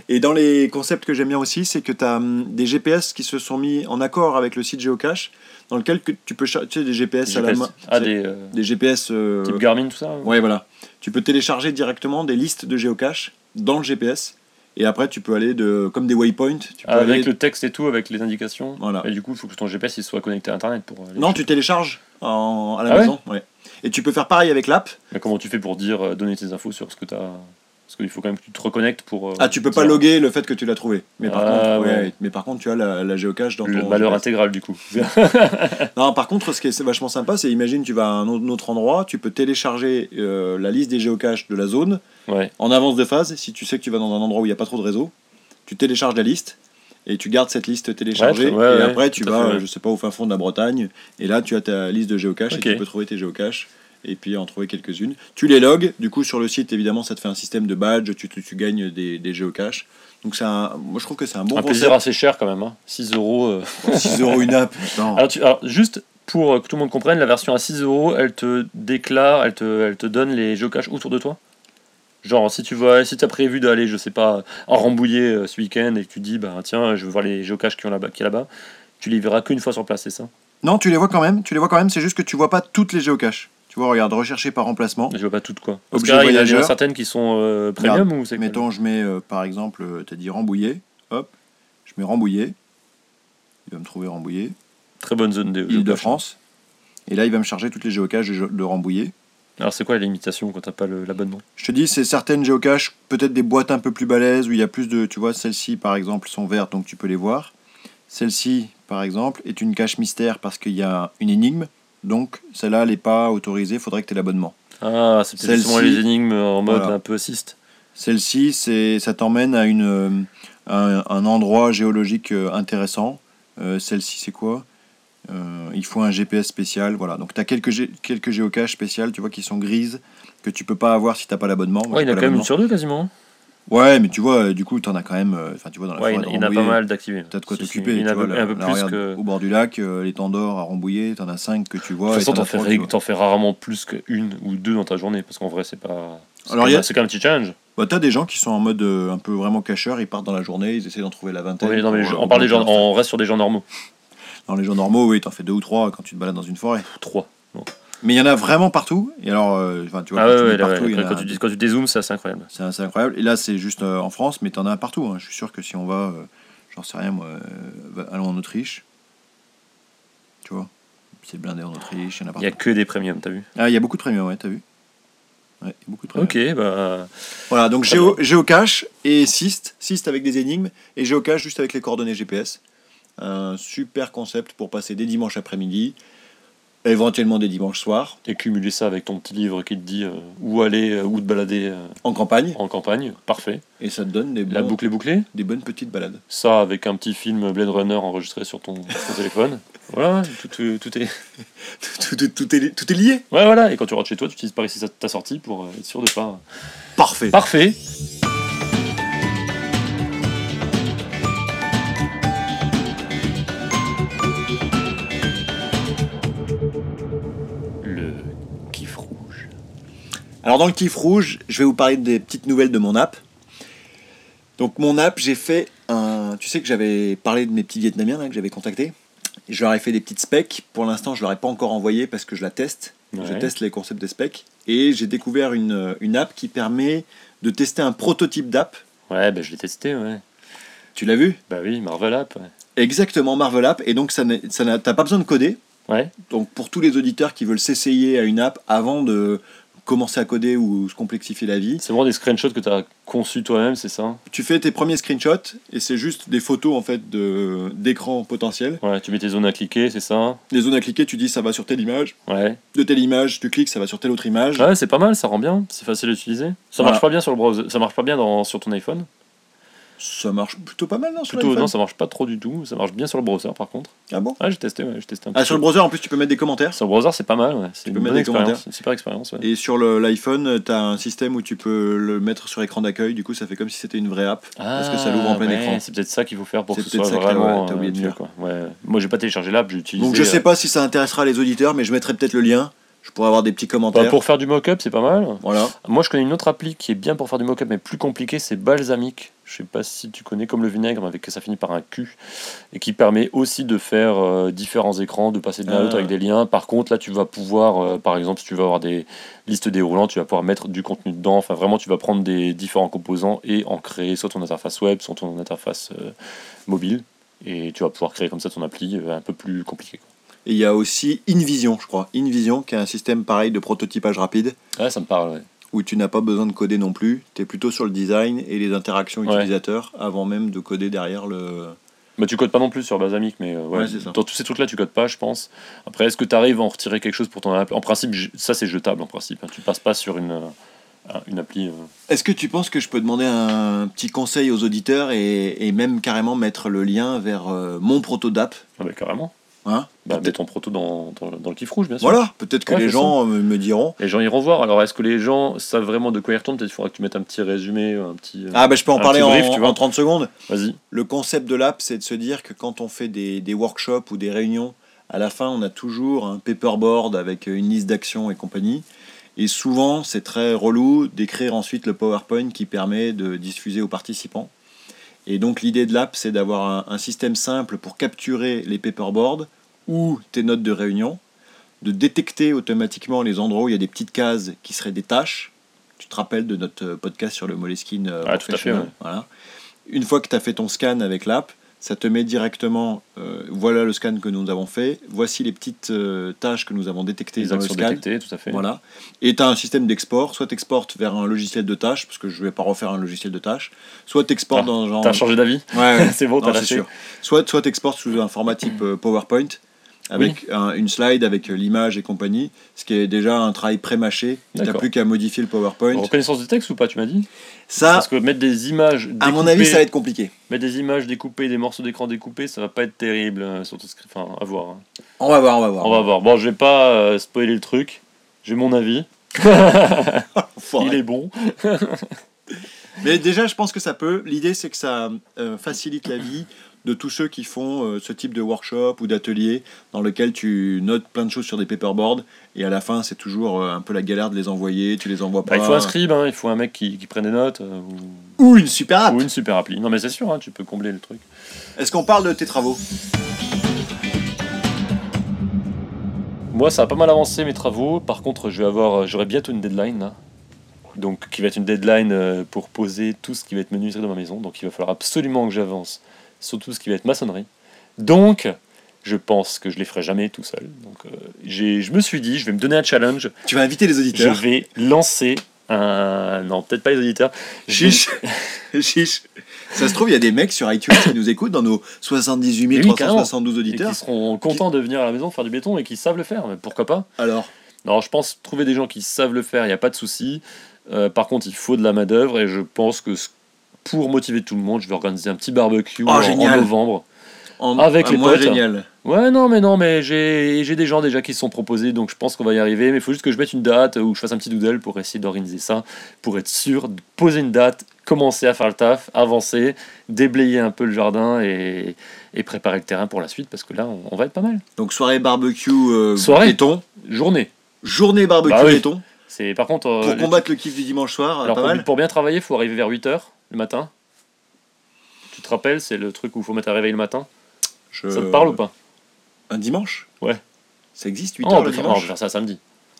Et dans les concepts que j'aime bien aussi, c'est que tu as des GPS qui se sont mis en accord avec le site Geocache, dans lequel que tu peux tu sais, des GPS, à la GPS. main. Ah, des euh, des GPS. euh, type Garmin, tout ça Ouais, voilà. Tu peux télécharger directement des listes de géocaches dans le GPS. Et après, tu peux aller de, comme des waypoints. Tu peux Avec aller- le texte et tout, avec les indications. Voilà. Et du coup, il faut que ton GPS il soit connecté à Internet pour. Non, tu télécharges en- à la Ah ouais maison. ouais. Et tu peux faire pareil avec l'app. Mais comment tu fais pour dire, euh, donner tes infos sur ce que tu as Parce qu'il faut quand même que tu te reconnectes pour. euh, Ah, tu peux pas loguer le fait que tu l'as trouvé. Mais par, Ah, contre, ouais, ouais. mais par contre, tu as la, la géocache dans Le ton. malheur GPS. intégral, du coup. Non, par contre, ce qui est vachement sympa, c'est imagine tu vas à un autre- autre endroit, tu peux télécharger euh, la liste des géocaches de la zone ouais. en avance de phase. Si tu sais que tu vas dans un endroit où il n'y a pas trop de réseau, tu télécharges la liste et tu gardes cette liste téléchargée. Ouais, ouais, et après, tu vas, euh, je sais pas, au fin fond de la Bretagne. Et là, tu as ta liste de géocaches et tu peux trouver tes géocaches et puis en trouver quelques-unes. Tu les logs. Du coup, sur le site, évidemment, ça te fait un système de badge. Tu, tu, tu gagnes des, des géocaches. Donc, un, moi, je trouve que c'est un bon un plaisir assez cher quand même. Hein. 6 euros. euh. concept. 6 euros une app. Attends. Alors, tu, alors, juste pour euh, que tout le monde comprenne, la version à 6 euros, elle te déclare, elle te, elle te donne les géocaches autour de toi? Genre, si tu vois, si as prévu d'aller, je sais pas, en Rambouillet euh, ce week-end et que tu dis, bah tiens, je veux voir les géocaches qui, ont là-bas, qui est là-bas, tu les verras qu'une fois sur place, c'est ça? Non, tu les vois quand même. Tu les vois quand même. C'est juste que tu vois pas toutes les géocaches. Tu vois, regarde, rechercher par remplacement. Je vois pas toutes quoi. Parce Objet que là, il y en a- certaines qui sont euh, premium ou c'est quoi? Mettons, je mets euh, par exemple, tu as dit Rambouillet. Hop, je mets Rambouillet. Il va me trouver Rambouillet. Très bonne zone de Île de. France. Et là, il va me charger toutes les géocaches de Rambouillet. Alors, c'est quoi la limitation quand t'as pas l'abonnement? Je te dis, c'est certaines géocaches, peut-être des boîtes un peu plus balèzes où il y a plus de. Tu vois, celles-ci par exemple sont vertes donc tu peux les voir. Celle-ci par exemple est une cache mystère parce qu'il y a une énigme. Donc celle-là, elle n'est pas autorisée, faudrait que tu aies l'abonnement. Ah, c'est peut-être les énigmes en mode Voilà. un peu assist. Celle-ci, c'est, ça t'emmène à une, euh, un, un endroit géologique euh, intéressant. Euh, celle-ci, c'est quoi? Euh, Il faut un GPS spécial. Voilà. Donc, tu as quelques, gé- quelques géocaches spéciales, tu vois, qui sont grises, que tu peux pas avoir si tu pas l'abonnement. Ouais, il y en a quand même une sur deux quasiment. Ouais, mais tu vois, euh, du coup, tu en as quand même. euh, Enfin, tu vois, dans la Ouais, il y en forêt a- de il y en a pas mal d'activés. T'as de quoi Si, si, t'occuper. Il y en a tu un peu, plus regarde, que. Au bord du lac, euh, les tendors à Rambouillet, t'en as 5 que tu vois. De toute façon, t'en as fais, ré- tu fais rarement plus qu'une ou deux dans ta journée, parce qu'en vrai, c'est pas. C'est Alors, a- c'est quand même un petit challenge. Bah, t'as des gens qui sont en mode euh, un peu vraiment cacheur, ils partent dans la journée, ils essaient d'en trouver la vingtaine. Ouais, non, mais je- on, parle des gens, on reste sur des gens normaux. Dans les gens normaux, oui, t'en fais deux ou trois quand tu te balades dans une forêt. Trois. Mais il y en a vraiment partout. Et alors, euh, tu vois, Ah quand ouais, tu ouais, partout, ouais, quand, a- tu, quand tu dézoomes, c'est incroyable. c'est incroyable. Et là, c'est juste euh, en France, mais t'en as partout. hein. Je suis sûr que si on va, euh, j'en sais rien, moi, euh, allons en Autriche. Tu vois, c'est blindé en Autriche, il y en a Il y a que des premiums, t'as vu? Ah, il y a beaucoup de premiums, ouais, t'as vu Ouais, beaucoup de premiums. Ok, bah. Voilà, donc géo, géocache et Syst, Syst avec des énigmes, et géocache juste avec les coordonnées GPS. Un super concept pour passer des dimanches après-midi, éventuellement des dimanches soirs, Et cumuler ça avec ton petit livre qui te dit euh, où aller, euh, où te balader euh, en campagne, en campagne, parfait. et ça te donne des, La bons- boucle est bouclée. des bonnes petites balades. Ça avec un petit film Blade Runner enregistré sur ton, ton téléphone. Voilà, tout, tout, tout est. tout, tout- tout est, tout est lié Ouais, voilà. Et quand tu rentres chez toi, tu utilises par ici ta sortie pour euh, être sûr de pas. Parfait Parfait. Alors dans le kiff rouge, je vais vous parler des petites nouvelles de mon app. Donc mon app, j'ai fait un... Tu sais que j'avais parlé de mes petits Vietnamiens là, que j'avais contactés. Je leur ai fait des petites specs. Pour l'instant, je leur ai pas encore envoyé parce que je la teste. Je teste les concepts des specs. Et j'ai découvert une, une app qui permet de tester un prototype d'app. Ouais, bah, je l'ai testé, ouais. Tu l'as vu? Bah oui, Marvel App. Ouais. Exactement, Marvel App. Et donc, ça ça t'as pas besoin de coder. Ouais. Donc, pour tous les auditeurs qui veulent s'essayer à une app avant de commencer à coder ou se complexifier la vie, C'est vraiment des screenshots que tu as conçus toi-même, c'est ça? Tu fais tes premiers screenshots et c'est juste des photos en fait de- d'écran potentiel. Ouais, tu mets tes zones à cliquer, c'est ça? Les zones à cliquer, tu dis ça va sur telle image. Ouais. De telle image, tu cliques, ça va sur telle autre image. Ouais, c'est pas mal, ça rend bien, c'est facile à utiliser. Ça Voilà. marche pas bien sur le browser, ça marche pas bien dans, sur ton iPhone. Ça marche plutôt pas mal non, sur Plutôt, l'iPhone non, ça marche pas trop du tout. Ça marche bien sur le browser par contre. Ah bon? Ouais, j'ai testé, ouais, j'ai testé un Ah, petit sur le peu. browser, en plus, tu peux mettre des commentaires. Sur le browser, c'est pas mal, ouais. C'est une peux mettre des expérience, commentaires. une super expérience, ouais. Et sur le- l'iPhone, tu as un système où tu peux le mettre sur écran d'accueil. Du coup, ça fait comme si c'était une vraie app. parce que ça l'ouvre en plein Ah, ouais, écran. C'est peut-être ça qu'il faut faire pour que C'est ce soit peut-être ça que t'as- vraiment ouais, t'as euh, oublié de mieux, faire. quoi. Ouais. Moi, j'ai pas téléchargé l'app, j'ai utilisé. Donc, je sais euh, pas si ça intéressera les auditeurs, mais je mettrai peut-être le lien. Je pourrais avoir des petits bah, commentaires. pour faire du mock-up, c'est pas mal. Voilà. Moi, je connais une autre appli qui est bien pour faire du mock-up, mais plus compliqué, c'est Balsamic. Je sais pas si tu connais comme le vinaigre, avec ça finit par un Q, et qui permet aussi de faire euh, différents écrans, de passer de l'un à l'autre Ah. avec des liens. Par contre, là, tu vas pouvoir, euh, par exemple, si tu veux avoir des listes déroulantes, tu vas pouvoir mettre du contenu dedans. Enfin, vraiment, tu vas prendre des différents composants et en créer soit ton interface web, soit ton interface euh, mobile, et tu vas pouvoir créer comme ça ton appli un peu plus compliqué. quoi. Et il y a aussi InVision, je crois. InVision, qui est un système pareil de prototypage rapide, Ouais, ça me parle. ouais. où tu n'as pas besoin de coder non plus. Tu es plutôt sur le design et les interactions Ouais. utilisateurs avant même de coder derrière le. Bah, tu codes pas non plus sur Balsamic, mais euh, ouais, Ouais, ça. dans tous ces trucs-là, tu codes pas, je pense. Après, est-ce que tu arrives à en retirer quelque chose pour ton app? En principe, ça c'est jetable en principe. hein. Tu passes pas sur une, euh, un- une appli. euh. Est-ce que tu penses que je peux demander un petit conseil aux auditeurs et, et même carrément mettre le lien vers euh, mon proto d'app? Ah bah, carrément. Hein Bah, mets ton proto dans, dans, dans le kiff rouge, bien sûr. Voilà, peut-être que Ouais, les gens me, me diront. Les gens iront voir. Alors, est-ce que les gens savent vraiment de quoi ils retournent? Peut-être qu'il faudra que tu mettes un petit résumé, un petit. euh, Ah, bah je peux en parler en, en 30 secondes. Vas-y. Le concept de l'app, c'est de se dire que quand on fait des, des workshops ou des réunions, à la fin, on a toujours un paperboard avec une liste d'actions et compagnie. Et souvent, c'est très relou d'écrire ensuite le PowerPoint qui permet de diffuser aux participants. Et donc, l'idée de l'app, c'est d'avoir un, un système simple pour capturer les paperboards ou tes notes de réunion, de détecter automatiquement les endroits où il y a des petites cases qui seraient des tâches. Tu te rappelles de notre podcast sur le Moleskine euh, Ah, tout à fait, ouais. voilà. Une fois que tu as fait ton scan avec l'app, ça te met directement, euh, voilà le scan que nous avons fait, voici les petites euh, tâches que nous avons détectées Les dans le scan. détectées, tout à fait. Voilà. Et tu as un système d'export, soit tu exportes vers un logiciel de tâches, parce que je vais pas refaire un logiciel de tâches, soit tu exportes Ah, dans genre... T'as changé d'avis Ouais, ouais. C'est bon, t'as c'est lâché. sûr. Soit, soit tu exportes sous un format type euh, PowerPoint, avec un- une slide avec euh, l'image et compagnie, ce qui est déjà un travail pré-mâché. Tu n'as plus qu'à modifier le PowerPoint. Reconnaissance de texte ou pas, tu m'as dit? Ça, Parce que mettre des images. à mon découpées- avis, ça va être compliqué. Mettre des images découpées, des morceaux d'écran découpés, ça va pas être terrible. euh, Sur ton script. Enfin, à voir. hein. On va voir, on va voir. On va voir. Bon, je vais pas euh, spoiler le truc. J'ai mon avis. Il est bon. Mais déjà, je pense que ça peut. L'idée, c'est que ça euh, facilite la vie de tous ceux qui font euh, ce type de workshop ou d'atelier dans lequel tu notes plein de choses sur des paperboards et à la fin, c'est toujours euh, un peu la galère de les envoyer. Tu les envoies pas. Bah, il faut un scribe, hein, il faut un mec qui, qui prenne des notes. euh, ou... Ou une super app. ou une super appli. Non, mais c'est sûr, hein, tu peux combler le truc. Est-ce qu'on parle de tes travaux? Moi, ça a pas mal avancé mes travaux. Par contre, je vais avoir, j'aurai bientôt une deadline là. Donc, qui va être une deadline pour poser tout ce qui va être menuiserie dans ma maison. Donc, il va falloir absolument que j'avance sur tout ce qui va être maçonnerie. Donc, je pense que je les ferai jamais tout seul. Donc, euh, j'ai, je me suis dit, je vais me donner un challenge. Tu vas inviter les Je auditeurs. vais lancer un, non, peut-être pas les auditeurs. Je- Chiche. Chiche. Ça se trouve, il y a des mecs sur iTunes qui nous écoutent dans nos 78 Oui, 372 et auditeurs. qui seront contents de venir à la maison faire du béton et qui savent le faire. Mais pourquoi pas Alors, Alors, je pense trouver des gens qui savent le faire, il n'y a pas de souci. Euh, par contre, il faut de la main-d'œuvre et je pense que ce- pour motiver tout le monde, je vais organiser un petit barbecue Oh, en, novembre. en, Avec un les mois potes. génial. Ouais, non, mais non, mais j'ai des gens déjà qui se sont proposés, donc je pense qu'on va y arriver. Mais il faut juste que je mette une date ou je fasse un petit doodle pour essayer d'organiser ça, pour être sûr de poser une date, commencer à faire le taf, avancer, déblayer un peu le jardin et, et préparer le terrain pour la suite, parce que là, on, on va être pas mal. Donc, soirée barbecue euh, Soirée. béton. Journée. Journée barbecue Bah oui. béton. C'est par contre. euh, Pour combattre le kiff du dimanche soir, alors pas pour, mal. pour bien travailler, il faut arriver vers 8h le matin. Tu te rappelles, c'est le truc où il faut mettre un réveil le matin? Je- Ça te parle ou pas? Un dimanche? Ouais. Ça existe 8 Oh, on heures peut le faire, on peut dimanche faire ça samedi.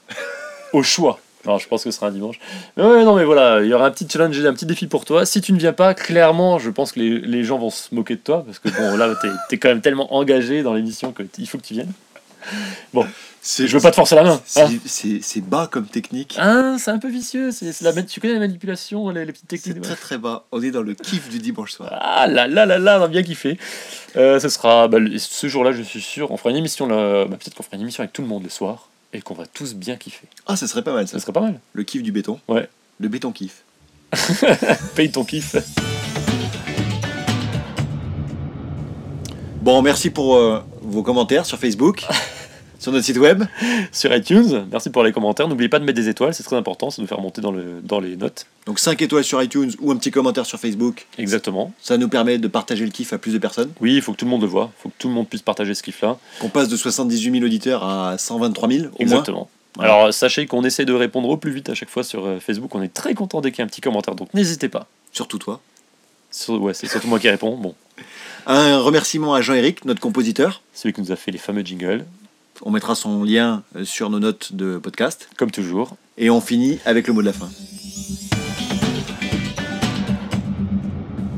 Au choix. Alors, je pense que ce sera un dimanche. Mais ouais, non, mais voilà, il y aura un petit challenge, un petit défi pour toi. Si tu ne viens pas, clairement, je pense que les, les gens vont se moquer de toi. Parce que bon, là, t'es es quand même tellement engagé dans l'émission qu'il faut que tu viennes. C'est- Je veux pas te forcer la main. c'est- hein. Bas comme technique. Ah, c'est un peu vicieux. c'est la, tu connais la manipulation, les, les petites techniques. C'est très très bas. On est dans le kiff du dimanche soir. Ah là là là là, on a bien kiffé. Euh, ce sera bah, ce jour-là, je suis sûr. On fera une émission là. bah, Peut-être qu'on fera une émission avec tout le monde le soir et qu'on va tous bien kiffer. Ah, ça serait pas mal ça. Ça serait pas mal. Le kiff du béton. Ouais. Le béton kiff. Paye ton kiff. Bon, merci pour euh, vos commentaires sur Facebook, sur notre site web. sur iTunes. Merci pour les commentaires. N'oubliez pas de mettre des étoiles, c'est très important, ça nous fait remonter dans, le, dans les notes. Donc 5 étoiles sur iTunes ou un petit commentaire sur Facebook. Exactement. Ça nous permet de partager le kiff à plus de personnes. Oui, il faut que tout le monde le voit. Il faut que tout le monde puisse partager ce kiff-là. Qu'on passe de 78 000 auditeurs à 123 000 au moins. Exactement. Voilà. Alors, sachez qu'on essaie de répondre au plus vite à chaque fois sur euh, Facebook. On est très content dès qu'il y a un petit commentaire, donc n'hésitez pas. Surtout toi. Sur- ouais, c'est surtout moi qui réponds. Bon, Un remerciement à Jean-Éric, notre compositeur. celui qui nous a fait les fameux jingles, On mettra son lien euh, sur nos notes de podcast. comme toujours. Et on finit avec le mot de la fin.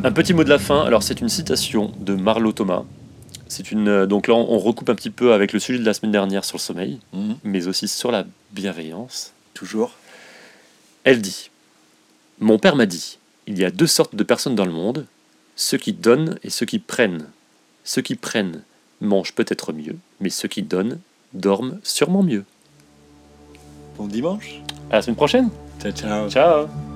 Un petit mot de la fin. Alors, c'est une citation de Marlo Thomas. C'est une euh, donc là, on recoupe un petit peu avec le sujet de la semaine dernière sur le sommeil, Mhm. mais aussi sur la bienveillance. Toujours. Elle dit Mon père m'a dit il y a deux sortes de personnes dans le monde, ceux qui donnent et ceux qui prennent. Ceux qui prennent mangent peut-être mieux, mais ceux qui donnent dorment sûrement mieux. Bon dimanche. À la semaine prochaine Ciao, ciao. Ciao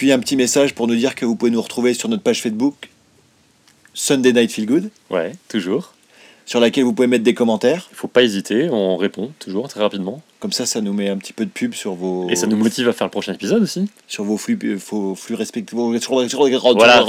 puis un petit message pour nous dire que vous pouvez nous retrouver sur notre page Facebook Sunday Night Feel Good, Ouais, toujours. sur laquelle vous pouvez mettre des commentaires. Il faut pas hésiter, on répond toujours très rapidement. Comme ça, ça nous met un petit peu de pub sur vos Et ça nous motive à faire le prochain épisode aussi. sur vos flux, vos flux respectifs. Voilà,